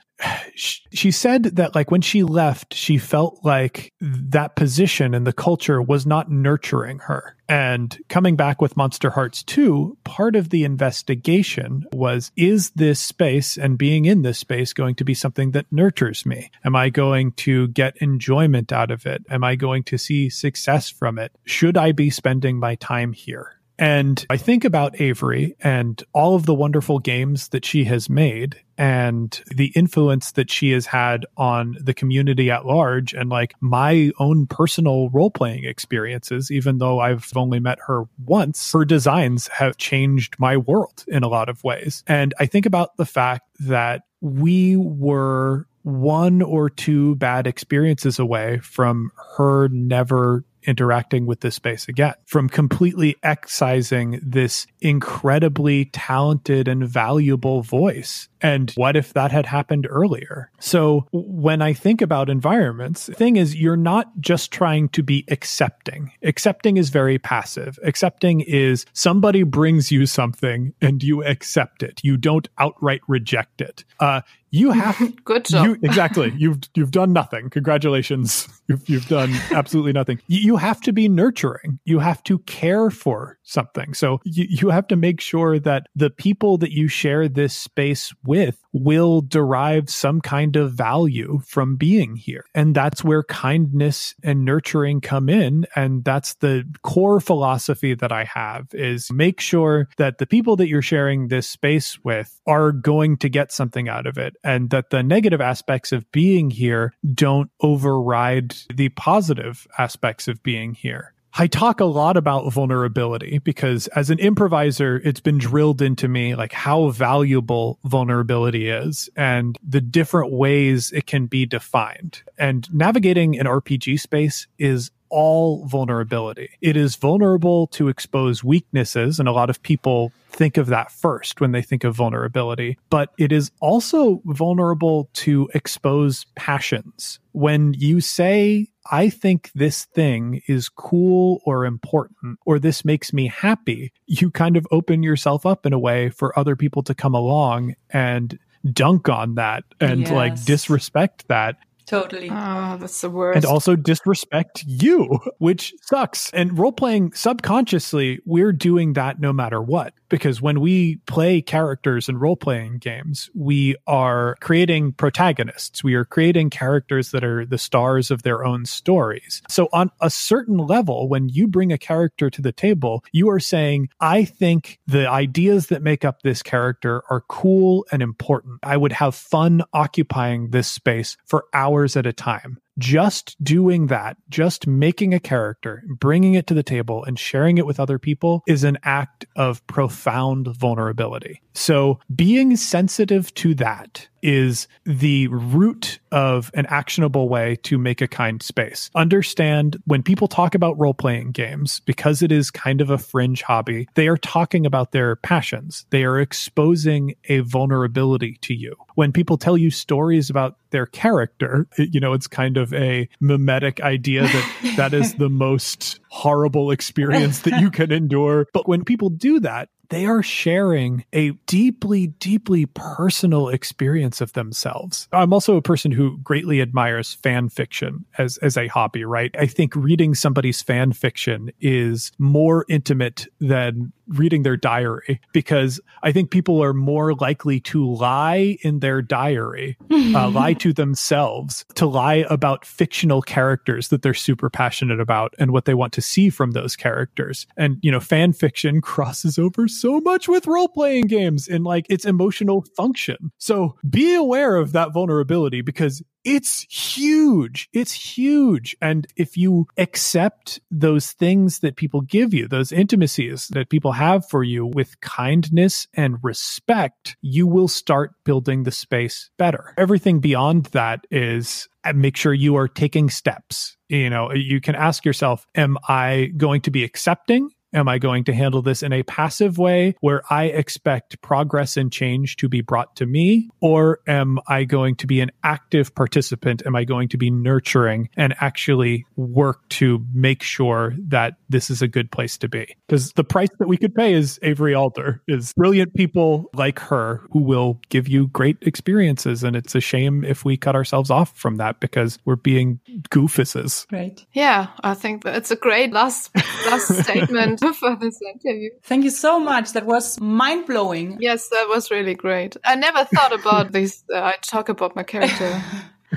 S3: she said that like when she left she felt like that position and the culture was not nurturing her. And coming back with monster hearts 2 part of the investigation was is this space and being in this space going to be something that nurtures me? Am i going to get enjoyment out of it? Am i going to see success from it? Should i be spending my time here and I think about Avery and all of the wonderful games that she has made and the influence that she has had on the community at large and like my own personal role playing experiences, even though I've only met her once, her designs have changed my world in a lot of ways. And I think about the fact that we were one or two bad experiences away from her never interacting with this space again, from completely excising this incredibly talented and valuable voice. And what if that had happened earlier? So when I think about environments, the thing is, you're not just trying to be accepting. Accepting is very passive. Accepting is somebody brings you something and you accept it. You don't outright reject it. Uh, you have
S2: good job.
S3: You, exactly. You've you've done nothing. Congratulations. You've you've done absolutely nothing. You, you have to be nurturing. You have to care for something. So you, you have to make sure that the people that you share this space with will derive some kind of value from being here. And that's where kindness and nurturing come in. And that's the core philosophy that I have is make sure that the people that you're sharing this space with are going to get something out of it and that the negative aspects of being here don't override the positive aspects of being here I talk a lot about vulnerability because as an improviser, it's been drilled into me like how valuable vulnerability is and the different ways it can be defined. And navigating an RPG space is all vulnerability. It is vulnerable to expose weaknesses, and a lot of people think of that first when they think of vulnerability, but it is also vulnerable to expose passions. When you say, I think this thing is cool or important, or this makes me happy, you kind of open yourself up in a way for other people to come along and dunk on that and yes. like disrespect that
S1: Totally.
S2: Oh, that's the worst.
S3: And also disrespect you, which sucks. And role playing subconsciously, we're doing that no matter what. Because when we play characters in role playing games, we are creating protagonists. We are creating characters that are the stars of their own stories. So, on a certain level, when you bring a character to the table, you are saying, I think the ideas that make up this character are cool and important. I would have fun occupying this space for hours at a time just doing that, just making a character, bringing it to the table and sharing it with other people is an act of profound vulnerability. So being sensitive to that is the root of an actionable way to make a kind space. Understand when people talk about role playing games, because it is kind of a fringe hobby, they are talking about their passions. They are exposing a vulnerability to you. When people tell you stories about their character, you know, it's kind of a mimetic idea that that is the most horrible experience that you can endure. But when people do that, they are sharing a deeply, deeply personal experience of themselves. I'm also a person who greatly admires fan fiction as, as a hobby, right? I think reading somebody's fan fiction is more intimate than reading their diary because I think people are more likely to lie in their diary, uh, lie to themselves, to lie about fictional characters that they're super passionate about and what they want to see from those characters. And, you know, fan fiction crosses over so much with role playing games and like its emotional function. So be aware of that vulnerability because it's huge. It's huge. And if you accept those things that people give you, those intimacies that people have for you with kindness and respect, you will start building the space better. Everything beyond that is uh, make sure you are taking steps. You know, you can ask yourself, am I going to be accepting? Am I going to handle this in a passive way where I expect progress and change to be brought to me? Or am I going to be an active participant? Am I going to be nurturing and actually work to make sure that this is a good place to be? Because the price that we could pay is Avery Alder, is brilliant people like her who will give you great experiences. And it's a shame if we cut ourselves off from that because we're being goofuses.
S1: Right.
S2: Yeah, I think that's a great last last statement for this interview.
S1: Thank you so much. That was mind blowing.
S2: Yes, that was really great. I never thought about this. Uh, I talk about my character.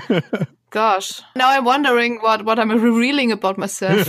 S2: Gosh, now I'm wondering what, what I'm revealing about myself.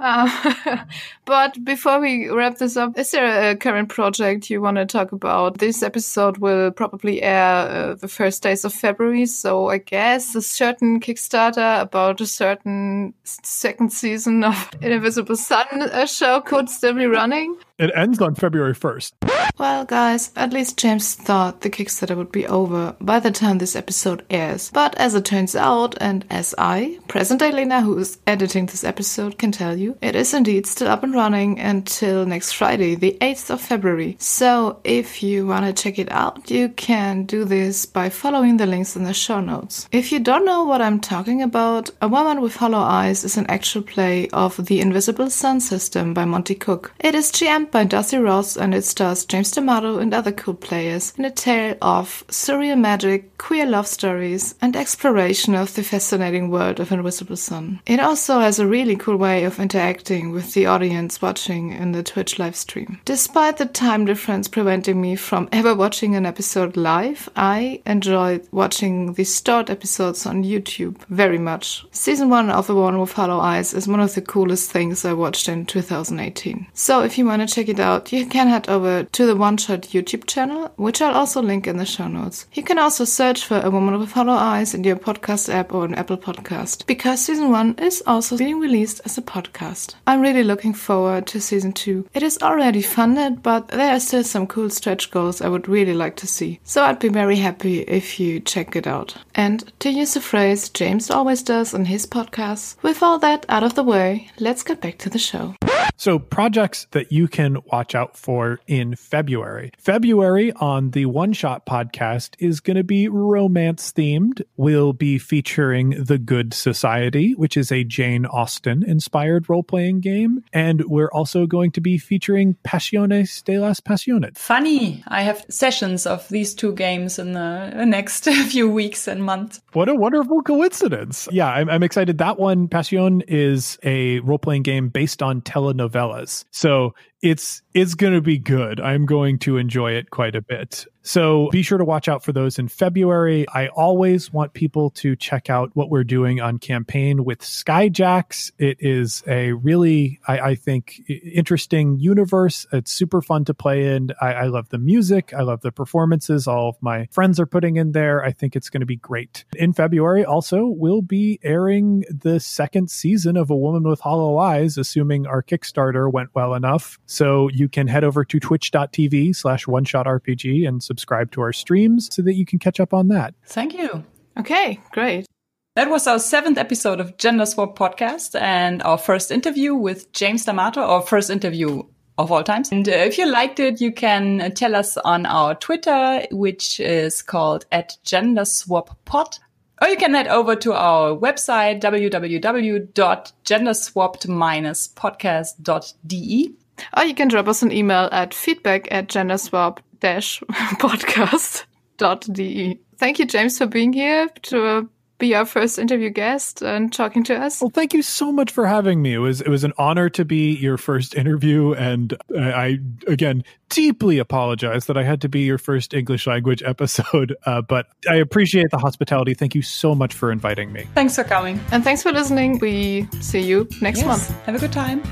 S2: Uh, but before we wrap this up, is there a current project you want to talk about? This episode will probably air uh, the first days of February, so I guess a certain Kickstarter about a certain second season of Invisible Sun uh, show could still be running.
S3: It ends on February 1st.
S2: Well, guys, at least James thought the Kickstarter would be over by the time this episode airs. But as it turns out, and as I, present day Lena, who is editing this episode, can tell you, it is indeed still up and running until next Friday, the 8th of February. So if you want to check it out, you can do this by following the links in the show notes. If you don't know what I'm talking about, A Woman with Hollow Eyes is an actual play of The Invisible Sun System by Monte Cook. It is GM by Darcy Ross and it stars James D'Amato and other cool players in a tale of surreal magic, queer love stories, and exploration of the fascinating world of Invisible Sun. It also has a really cool way of interacting with the audience watching in the Twitch live stream. Despite the time difference preventing me from ever watching an episode live, I enjoyed watching the stored episodes on YouTube very much. Season 1 of The One with Hollow Eyes is one of the coolest things I watched in 2018. So if you want to check it out, you can head over to the One Shot YouTube channel, which I'll also link in the show notes. You can also search for A Woman with Hollow Eyes in your podcast app or an Apple podcast, because season one is also being released as a podcast. I'm really looking forward to season two. It is already funded, but there are still some cool stretch goals I would really like to see. So I'd be very happy if you check it out. And to use a phrase James always does on his podcast, with all that out of the way, let's get back to the show.
S3: So, projects that you can watch out for in February. February on the One Shot podcast is going to be romance themed. We'll be featuring The Good Society, which is a Jane Austen inspired role playing game. And we're also going to be featuring Passiones de las Pasiones.
S1: Funny. I have sessions of these two games in the next few weeks and months.
S3: What a wonderful coincidence. Yeah, I'm, I'm excited. That one, Passion, is a role playing game based on telenovela novellas. So it's it's going to be good. I'm going to enjoy it quite a bit. So be sure to watch out for those in February. I always want people to check out what we're doing on campaign with Skyjacks. It is a really, I, I think, interesting universe. It's super fun to play in. I, I love the music. I love the performances all of my friends are putting in there. I think it's going to be great. In February, also, we'll be airing the second season of A Woman with Hollow Eyes, assuming our Kickstarter went well enough. So you can head over to twitch.tv slash one shot RPG and subscribe to our streams so that you can catch up on that.
S1: Thank you.
S2: Okay, great.
S1: That was our seventh episode of Gender Swap Podcast and our first interview with James D'Amato, our first interview of all times. And uh, if you liked it, you can tell us on our Twitter, which is called at Gender Swap Pod. Or you can head over to our website, www.genderswapped-podcast.de
S2: or you can drop us an email at feedback at genderswap-podcast.de. Thank you, James, for being here to be our first interview guest and talking to us.
S3: Well, thank you so much for having me. It was it was an honor to be your first interview, and I again deeply apologize that I had to be your first English language episode. Uh, but I appreciate the hospitality. Thank you so much for inviting me.
S1: Thanks for coming,
S2: and thanks for listening. We see you next yes. month.
S1: Have a good time.